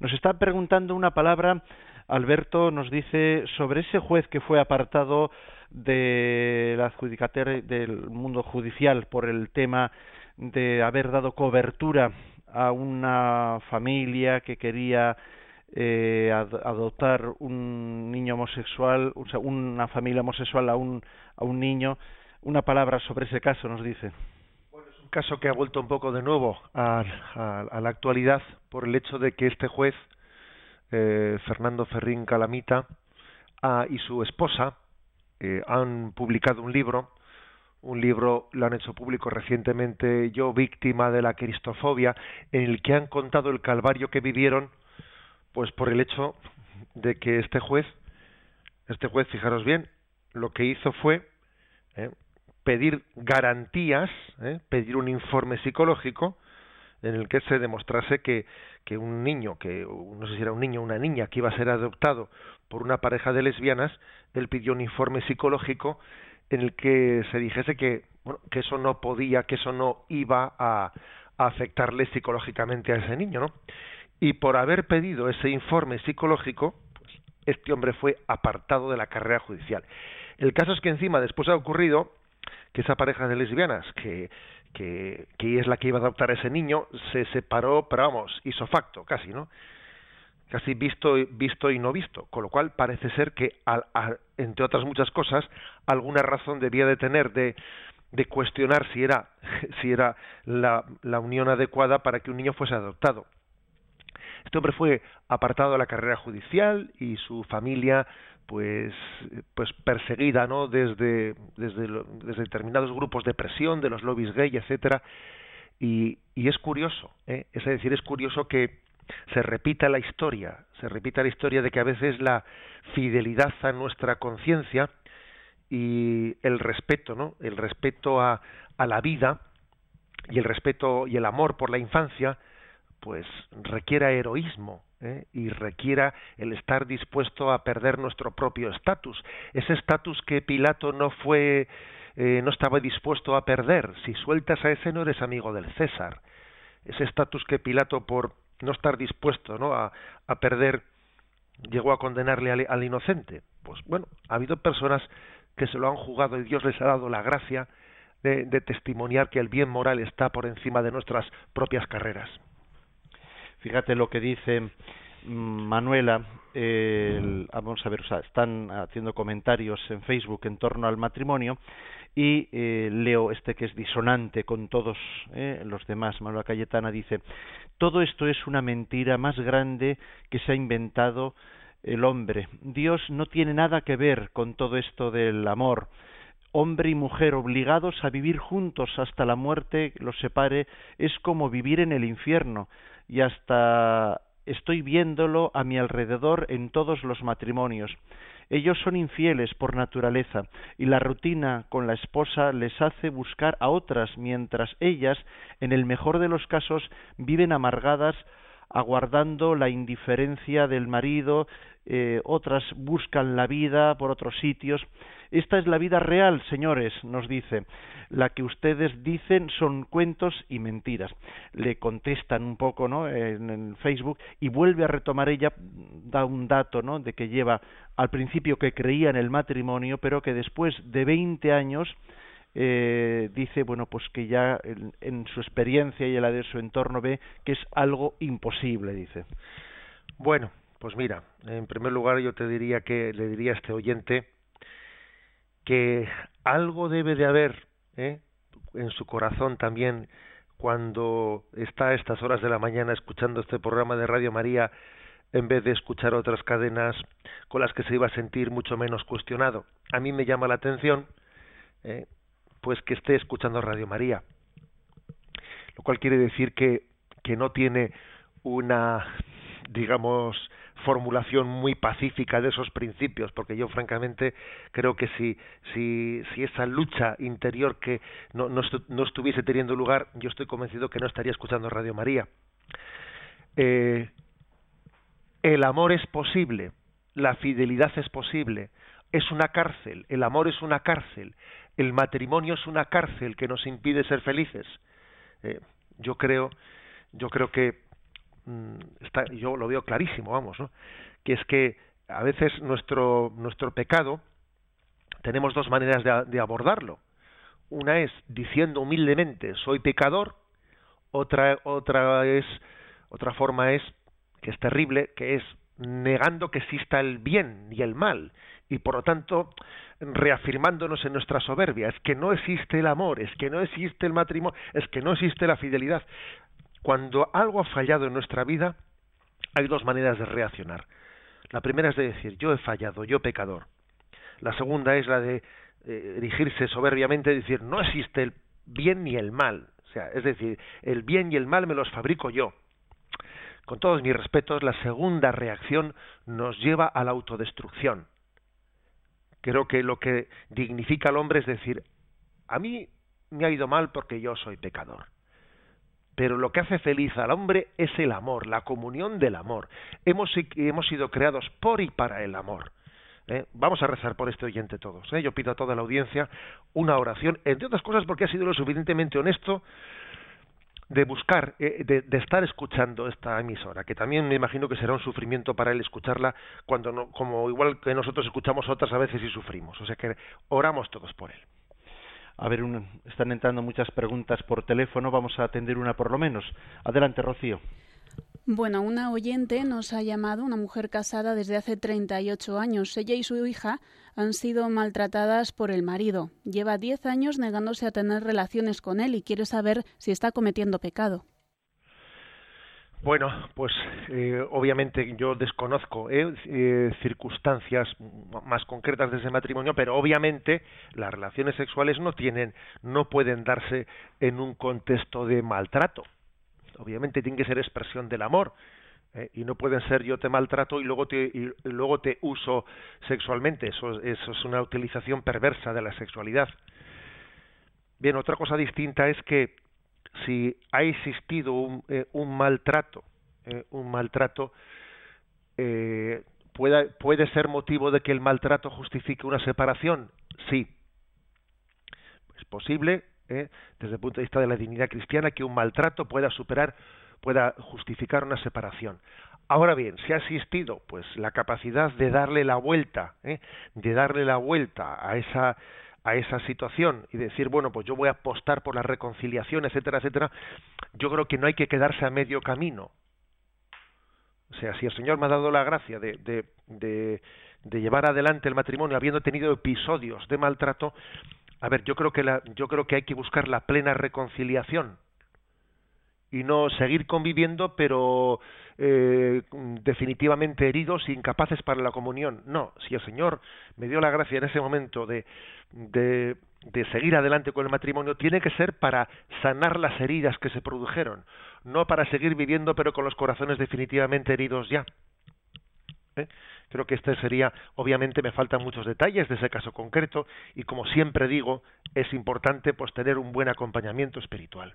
Nos está preguntando una palabra, Alberto nos dice sobre ese juez que fue apartado de la adjudicatura del mundo judicial por el tema de haber dado cobertura a una familia que quería eh, ad- adoptar un niño homosexual, o sea, una familia homosexual a un, a un niño. Una palabra sobre ese caso nos dice. un caso que ha vuelto un poco de nuevo a, a- a la actualidad por el hecho de que este juez, eh, Fernando Ferrín Calamita, ah, y su esposa eh, han publicado un libro, un libro lo han hecho público recientemente, Yo víctima de la cristofobia, en el que han contado el calvario que vivieron, pues por el hecho de que este juez, este juez, fijaros bien, lo que hizo fue eh, pedir garantías, ¿eh? pedir un informe psicológico en el que se demostrase que, que un niño, que no sé si era un niño o una niña que iba a ser adoptado por una pareja de lesbianas, él pidió un informe psicológico en el que se dijese que, bueno, que eso no podía, que eso no iba a, afectarle psicológicamente a ese niño, ¿no? Y por haber pedido ese informe psicológico, este hombre fue apartado de la carrera judicial. El caso es que encima después ha ocurrido que esa pareja de lesbianas que, que, que es la que iba a adoptar a ese niño se separó, pero vamos, hizo facto casi, ¿no? Casi visto, visto y no visto, con lo cual parece ser que, al, al- entre otras muchas cosas, alguna razón debía de tener de, de cuestionar si era, si era la, la unión adecuada para que un niño fuese adoptado. Este hombre fue apartado de la carrera judicial y su familia pues pues perseguida no desde desde, desde determinados grupos de presión de los lobbies gay etcétera y, y es curioso ¿eh? es decir es curioso que se repita la historia se repita la historia de que a veces la fidelidad a nuestra conciencia y el respeto no el respeto a, a la vida y el respeto y el amor por la infancia pues requiera heroísmo ¿eh? y requiera el estar dispuesto a perder nuestro propio estatus. Ese estatus que Pilato no fue eh, no estaba dispuesto a perder. Si sueltas a ese no eres amigo del César. Ese estatus que Pilato por no estar dispuesto ¿no? a, a perder llegó a condenarle al, inocente. Pues bueno ha habido personas que se lo han jugado y Dios les ha dado la gracia de, de testimoniar que el bien moral está por encima de nuestras propias carreras. Fíjate lo que dice mm, Manuela, el, vamos a ver, o sea, están haciendo comentarios en Facebook en torno al matrimonio y eh, leo este que es disonante con todos eh, los demás. Manuela Cayetana dice, todo esto es una mentira más grande que se ha inventado el hombre. Dios no tiene nada que ver con todo esto del amor. Hombre y mujer obligados a vivir juntos hasta la muerte los separe es como vivir en el infierno y hasta estoy viéndolo a mi alrededor en todos los matrimonios. Ellos son infieles por naturaleza y la rutina con la esposa les hace buscar a otras mientras ellas, en el mejor de los casos, viven amargadas aguardando la indiferencia del marido, eh, otras buscan la vida por otros sitios. Esta es la vida real, señores, nos dice. La que ustedes dicen son cuentos y mentiras. Le contestan un poco, ¿no? En, en Facebook y vuelve a retomar ella, da un dato, ¿no? De que lleva al principio que creía en el matrimonio, pero que después de 20 años eh, dice bueno pues que ya en, su experiencia y en la de su entorno ve que es algo imposible dice bueno pues mira en primer lugar yo te diría que le diría a este oyente que algo debe de haber ¿eh? en su corazón también cuando está a estas horas de la mañana escuchando este programa de Radio María en vez de escuchar otras cadenas con las que se iba a sentir mucho menos cuestionado. A mí me llama la atención ¿eh? Pues que esté escuchando Radio María, lo cual quiere decir que, que no tiene una, digamos, formulación muy pacífica de esos principios, porque yo francamente creo que si, si, si esa lucha interior que no, no, no, estuviese teniendo lugar, yo estoy convencido que no estaría escuchando Radio María. Eh, el amor es posible, la fidelidad es posible, es una cárcel, el amor es una cárcel, el matrimonio es una cárcel que nos impide ser felices. Eh, yo creo, yo creo que Mm, está, yo lo veo clarísimo, vamos, ¿no? que es que a veces nuestro nuestro pecado tenemos dos maneras de, de abordarlo. Una es diciendo humildemente soy pecador, otra otra es otra forma es que es terrible, que es negando que exista el bien y el mal y por lo tanto reafirmándonos en nuestra soberbia, es que no existe el amor, es que no existe el matrimonio, es que no existe la fidelidad. Cuando algo ha fallado en nuestra vida, hay dos maneras de reaccionar. La primera es de decir, yo he fallado, yo pecador. La segunda es la de eh, erigirse soberbiamente y decir, no existe el bien ni el mal. O sea, es decir, el bien y el mal me los fabrico yo. Con todos mis respetos, la segunda reacción nos lleva a la autodestrucción. Creo que lo que dignifica al hombre es decir, a mí me ha ido mal porque yo soy pecador pero lo que hace feliz al hombre es el amor, la comunión del amor. Hemos, hemos sido creados por y para el amor. ¿eh? Vamos a rezar por este oyente todos. ¿eh? Yo pido a toda la audiencia una oración, entre otras cosas porque ha sido lo suficientemente honesto de buscar, eh, de, de, estar escuchando esta emisora, que también me imagino que será un sufrimiento para él escucharla cuando no, como igual que nosotros escuchamos otras a veces y sufrimos. O sea que oramos todos por él. A ver, un, están entrando muchas preguntas por teléfono, vamos a atender una por lo menos. Adelante, Rocío. Bueno, una oyente nos ha llamado, una mujer casada desde hace 38 años. Ella y su hija han sido maltratadas por el marido. Lleva 10 años negándose a tener relaciones con él y quiere saber si está cometiendo pecado. Bueno, pues eh, obviamente yo desconozco eh, eh, circunstancias más concretas de ese matrimonio, pero obviamente las relaciones sexuales no tienen, no pueden darse en un contexto de maltrato. Obviamente tiene que ser expresión del amor eh, y no pueden ser yo te maltrato y luego te y luego te uso sexualmente. Eso, eso es una utilización perversa de la sexualidad. Bien, otra cosa distinta es que si ha existido un, eh, un maltrato, eh, un maltrato, eh, puede ser motivo de que el maltrato justifique una separación. Sí, es posible, eh, desde el punto de vista de la dignidad cristiana, que un maltrato pueda superar, pueda justificar una separación. Ahora bien, si ha existido, pues la capacidad de darle la vuelta, ¿eh? de darle la vuelta a esa a esa situación y decir, bueno, pues yo voy a apostar por la reconciliación, etcétera, etcétera, yo creo que no hay que quedarse a medio camino. O sea, si el Señor me ha dado la gracia de, de, de, de llevar adelante el matrimonio habiendo tenido episodios de maltrato, a ver, yo creo que la, yo creo que hay que buscar la plena reconciliación y no seguir conviviendo, pero eh, definitivamente heridos e incapaces para la comunión. No, si el Señor me dio la gracia en ese momento de, de, de seguir adelante con el matrimonio, tiene que ser para sanar las heridas que se produjeron, no para seguir viviendo pero con los corazones definitivamente heridos ya. ¿Eh? Creo que este sería, obviamente me faltan muchos detalles de ese caso concreto y como siempre digo, es importante pues tener un buen acompañamiento espiritual.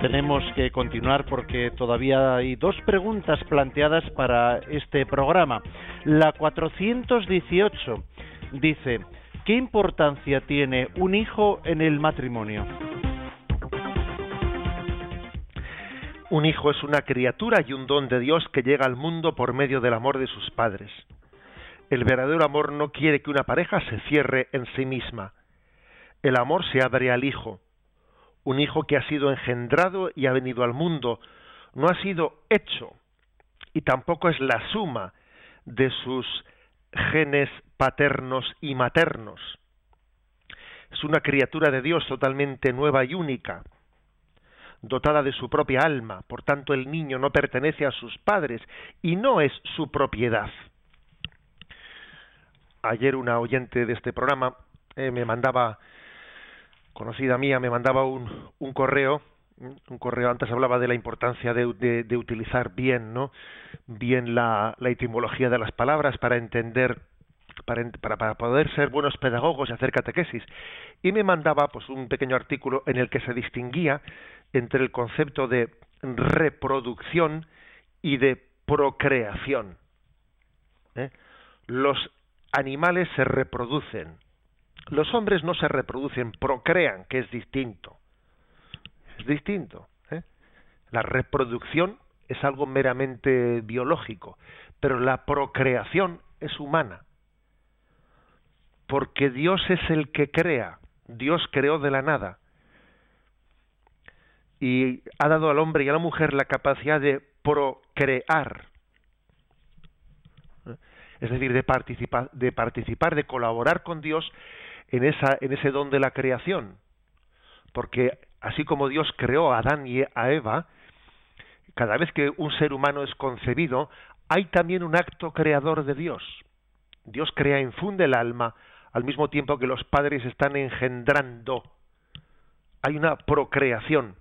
Tenemos que continuar porque todavía hay dos preguntas planteadas para este programa. La 418 dice, ¿qué importancia tiene un hijo en el matrimonio? Un hijo es una criatura y un don de Dios que llega al mundo por medio del amor de sus padres. El verdadero amor no quiere que una pareja se cierre en sí misma. El amor se abre al hijo. Un hijo que ha sido engendrado y ha venido al mundo no ha sido hecho y tampoco es la suma de sus genes paternos y maternos. Es una criatura de Dios totalmente nueva y única dotada de su propia alma, por tanto el niño no pertenece a sus padres y no es su propiedad. Ayer una oyente de este programa eh, me mandaba, conocida mía, me mandaba un, un correo, un correo, antes hablaba de la importancia de, de, utilizar bien, ¿no? Bien la, la etimología de las palabras para entender para, para, para, poder ser buenos pedagogos y hacer catequesis. Y me mandaba pues un pequeño artículo en el que se distinguía entre el concepto de reproducción y de procreación. ¿Eh? Los animales se reproducen, los hombres no se reproducen, procrean, que es distinto. Es distinto. ¿eh? La reproducción es algo meramente biológico, pero la procreación es humana. Porque Dios es el que crea, Dios creó de la nada y ha dado al hombre y a la mujer la capacidad de procrear, es decir, de participar, de participar, de colaborar con Dios en esa, en ese don de la creación, porque así como Dios creó a Adán y a Eva, cada vez que un ser humano es concebido, hay también un acto creador de Dios. Dios crea, infunde el alma, al mismo tiempo que los padres están engendrando. Hay una procreación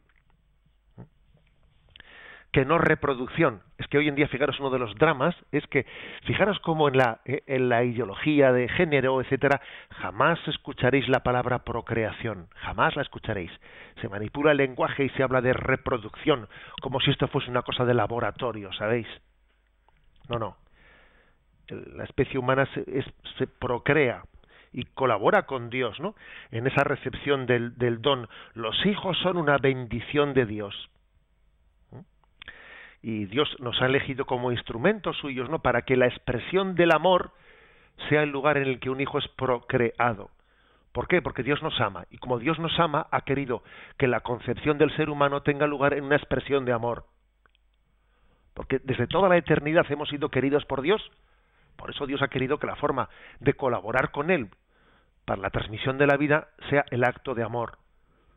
que no reproducción. Es que hoy en día, fijaros, uno de los dramas es que, fijaros cómo en la, eh, en la ideología de género, etcétera, jamás escucharéis la palabra procreación, jamás la escucharéis. Se manipula el lenguaje y se habla de reproducción, como si esto fuese una cosa de laboratorio, ¿sabéis? No, no. La especie humana se, es, se procrea, y colabora con Dios, ¿no? En esa recepción del, del don. Los hijos son una bendición de Dios y Dios nos ha elegido como instrumentos suyos, ¿no? Para que la expresión del amor sea el lugar en el que un hijo es procreado. ¿Por qué? Porque Dios nos ama. Y como Dios nos ama, ha querido que la concepción del ser humano tenga lugar en una expresión de amor. Porque desde toda la eternidad hemos sido queridos por Dios. Por eso Dios ha querido que la forma de colaborar con Él para la transmisión de la vida sea el acto de amor.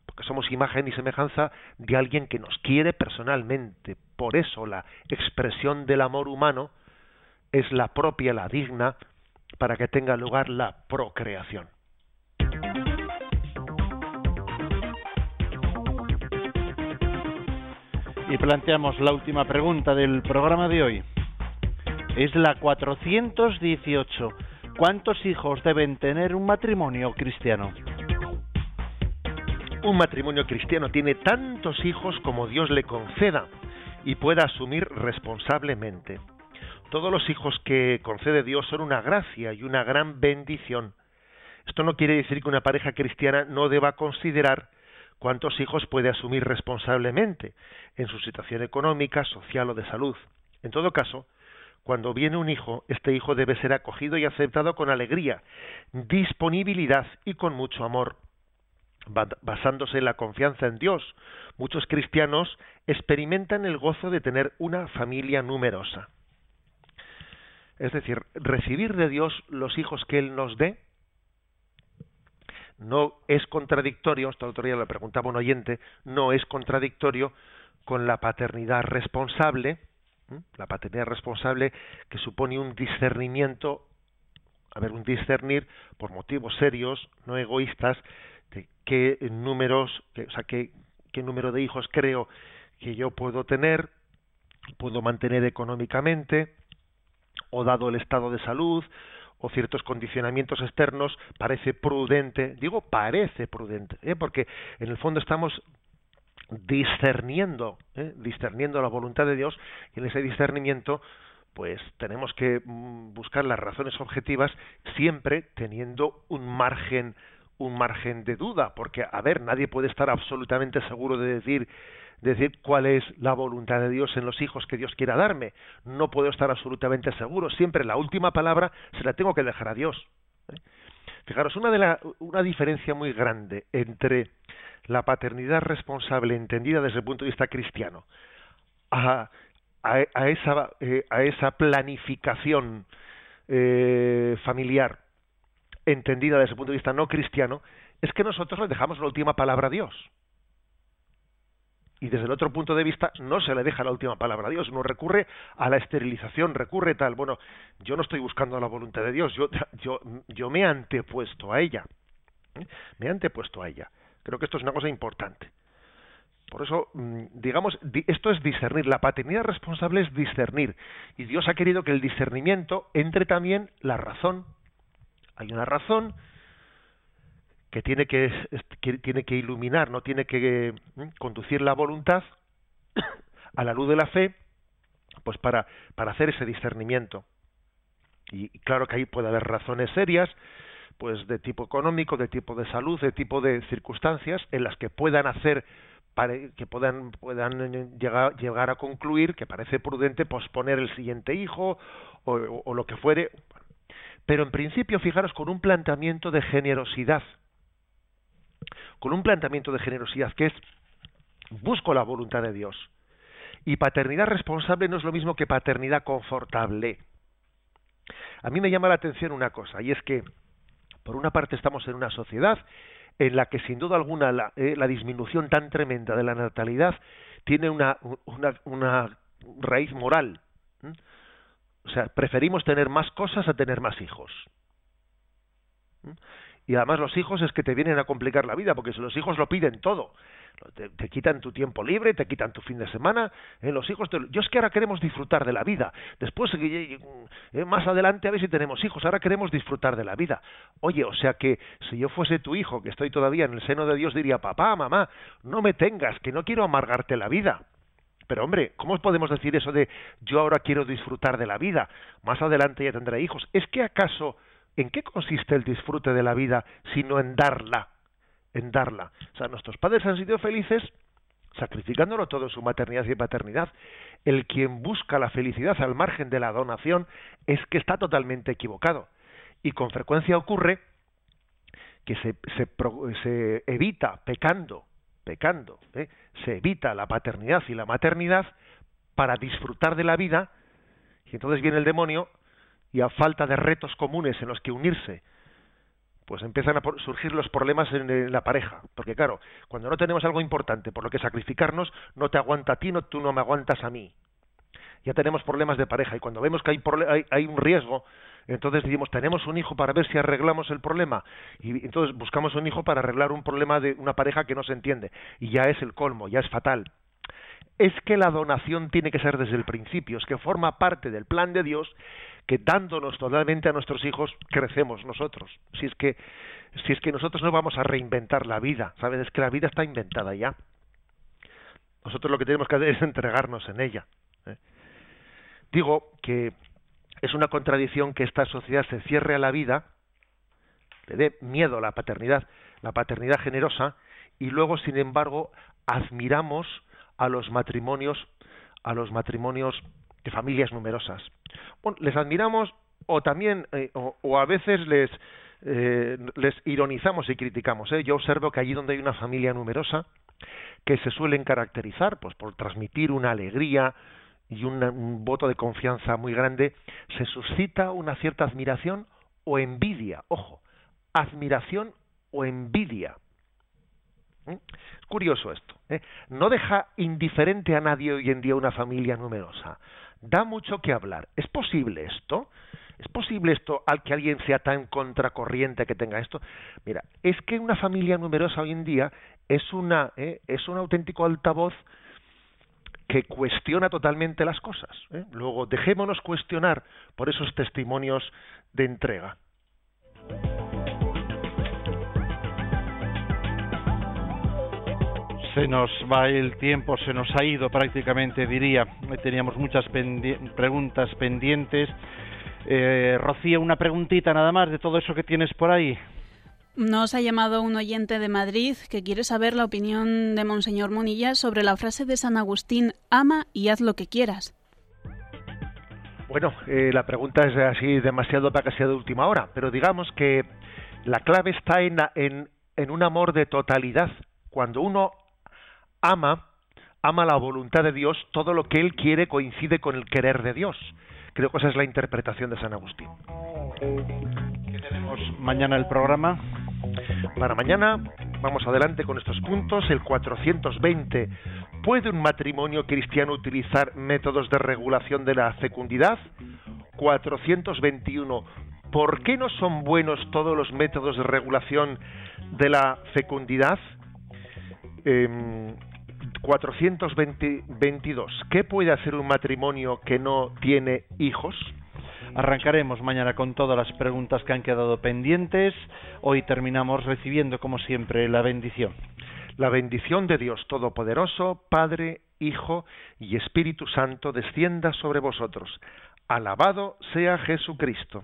Porque somos imagen y semejanza de alguien que nos quiere personalmente. Por eso la expresión del amor humano es la propia, la digna, para que tenga lugar la procreación. Y planteamos la última pregunta del programa de hoy. Es la 418. ¿Cuántos hijos deben tener un matrimonio cristiano? Un matrimonio cristiano tiene tantos hijos como Dios le conceda y pueda asumir responsablemente. Todos los hijos que concede Dios son una gracia y una gran bendición. Esto no quiere decir que una pareja cristiana no deba considerar cuántos hijos puede asumir responsablemente en su situación económica, social o de salud. En todo caso, cuando viene un hijo, este hijo debe ser acogido y aceptado con alegría, disponibilidad y con mucho amor, basándose en la confianza en Dios. Muchos cristianos experimentan el gozo de tener una familia numerosa. Es decir, recibir de Dios los hijos que Él nos dé no es contradictorio, esta otro día preguntaba un oyente, no es contradictorio con la paternidad responsable, la paternidad responsable que supone un discernimiento, a ver, un discernir por motivos serios, no egoístas, qué números, o sea, qué, qué número de hijos creo que yo puedo tener, puedo mantener económicamente, o dado el estado de salud, o ciertos condicionamientos externos, parece prudente, digo parece prudente, ¿eh? porque en el fondo estamos discerniendo, ¿eh? discerniendo la voluntad de Dios, y en ese discernimiento pues tenemos que mm, buscar las razones objetivas siempre teniendo un margen un margen de duda, porque a ver, nadie puede estar absolutamente seguro de decir decir cuál es la voluntad de Dios en los hijos que Dios quiera darme. No puedo estar absolutamente seguro. Siempre la última palabra se la tengo que dejar a Dios. ¿eh? Fijaros, una, de la, una diferencia muy grande entre la paternidad responsable entendida desde el punto de vista cristiano a, a, esa, eh, a esa planificación eh, familiar entendida desde el punto de vista no cristiano es que nosotros le dejamos la última palabra a Dios y desde el otro punto de vista no se le deja la última palabra a Dios, uno recurre a la esterilización, recurre tal, bueno, yo no estoy buscando la voluntad de Dios, yo, yo, yo me he antepuesto a ella, ¿eh? me he antepuesto a ella. Creo que esto es una cosa importante. Por eso, mm, digamos, esto es discernir. La paternidad responsable es discernir. Y Dios ha querido que el discernimiento entre también la razón. Hay una razón que tiene que, tiene que iluminar, no tiene que conducir la voluntad a la luz de la fe, pues para, para hacer ese discernimiento. Y, claro que ahí puede haber razones serias, pues de tipo económico, de tipo de salud, de tipo de circunstancias en las que puedan hacer que puedan puedan llegar, llegar a concluir que parece prudente posponer el siguiente hijo o, o lo que fuere pero en principio fijaros con un planteamiento de generosidad con un planteamiento de generosidad que es busco la voluntad de Dios. Y paternidad responsable no es lo mismo que paternidad confortable. A mí me llama la atención una cosa, y es que, por una parte, estamos en una sociedad en la que, sin duda alguna, la, eh, disminución tan tremenda de la natalidad tiene una raíz moral. O sea, preferimos tener más cosas a tener más hijos. Y además los hijos es que te vienen a complicar la vida, porque si los hijos lo piden todo, te, quitan tu tiempo libre, te quitan tu fin de semana, eh, los hijos, yo es que ahora queremos disfrutar de la vida, después eh, eh, más adelante a ver si tenemos hijos, ahora queremos disfrutar de la vida. Oye, o sea que si yo fuese tu hijo, que estoy todavía en el seno de Dios, diría, papá, mamá, no me tengas, que no quiero amargarte la vida. Pero hombre, ¿cómo podemos decir eso de yo ahora quiero disfrutar de la vida? Más adelante ya tendré hijos. ¿Es que acaso ¿En qué consiste el disfrute de la vida sino en darla? En darla. O sea, nuestros padres han sido felices sacrificándolo todo en su maternidad y paternidad. El quien busca la felicidad al margen de la donación es que está totalmente equivocado. Y con frecuencia ocurre que se, se, se evita pecando, pecando, ¿eh? se evita la paternidad y la maternidad para disfrutar de la vida, y entonces viene el demonio y a falta de retos comunes en los que unirse, pues empiezan a surgir los problemas en, la pareja. Porque claro, cuando no tenemos algo importante por lo que sacrificarnos, no te aguanta a ti, no, tú no me aguantas a mí. Ya tenemos problemas de pareja y cuando vemos que hay un riesgo, entonces decimos, tenemos un hijo para ver si arreglamos el problema. Y entonces buscamos un hijo para arreglar un problema de una pareja que no se entiende. Y ya es el colmo, ya es fatal es que la donación tiene que ser desde el principio, es que forma parte del plan de Dios que dándonos totalmente a nuestros hijos crecemos nosotros. Si es que si es que nosotros no vamos a reinventar la vida, ¿sabes? Es que la vida está inventada ya. Nosotros lo que tenemos que hacer es entregarnos en ella. ¿eh? Digo que es una contradicción que esta sociedad se cierre a la vida, le dé miedo la paternidad, la paternidad generosa, y luego, sin embargo, admiramos a los matrimonios, a los matrimonios de familias numerosas. Bueno, les admiramos o también, eh, o, o a veces les, eh, les ironizamos y criticamos. ¿eh? Yo observo que allí donde hay una familia numerosa, que se suelen caracterizar pues por transmitir una alegría y un voto de confianza muy grande, se suscita una cierta admiración o envidia. Ojo, admiración o envidia. ¿Mm? Es curioso esto. ¿eh? No deja indiferente a nadie hoy en día una familia numerosa. Da mucho que hablar. ¿Es posible esto? ¿Es posible esto al que alguien sea tan contracorriente que tenga esto? Mira, es que una familia numerosa hoy en día es una ¿eh? es un auténtico altavoz que cuestiona totalmente las cosas. ¿eh? Luego, dejémonos cuestionar por esos testimonios de entrega. Se nos va el tiempo, se nos ha ido prácticamente, diría. Teníamos muchas preguntas pendientes. Eh, Rocío, una preguntita nada más de todo eso que tienes por ahí. Nos ha llamado un oyente de Madrid que quiere saber la opinión de Monseñor Monilla sobre la frase de San Agustín, ama y haz lo que quieras. Bueno, eh, la pregunta es así demasiado para que sea de última hora, pero digamos que la clave está en, en, en un amor de totalidad. Cuando uno ama, ama la voluntad de Dios, todo lo que Él quiere coincide con el querer de Dios. Creo que esa es la interpretación de San Agustín. ¿Qué tenemos mañana el programa? Para mañana vamos adelante con estos puntos. El 420. ¿Puede un matrimonio cristiano utilizar métodos de regulación de la fecundidad? 421. ¿Por qué no son buenos todos los métodos de regulación de la fecundidad? Em, 422. ¿Qué puede hacer un matrimonio que no tiene hijos? Arrancaremos mañana con todas las preguntas que han quedado pendientes. Hoy terminamos recibiendo, como siempre, la bendición. La bendición de Dios Todopoderoso, Padre, Hijo y Espíritu Santo descienda sobre vosotros. Alabado sea Jesucristo.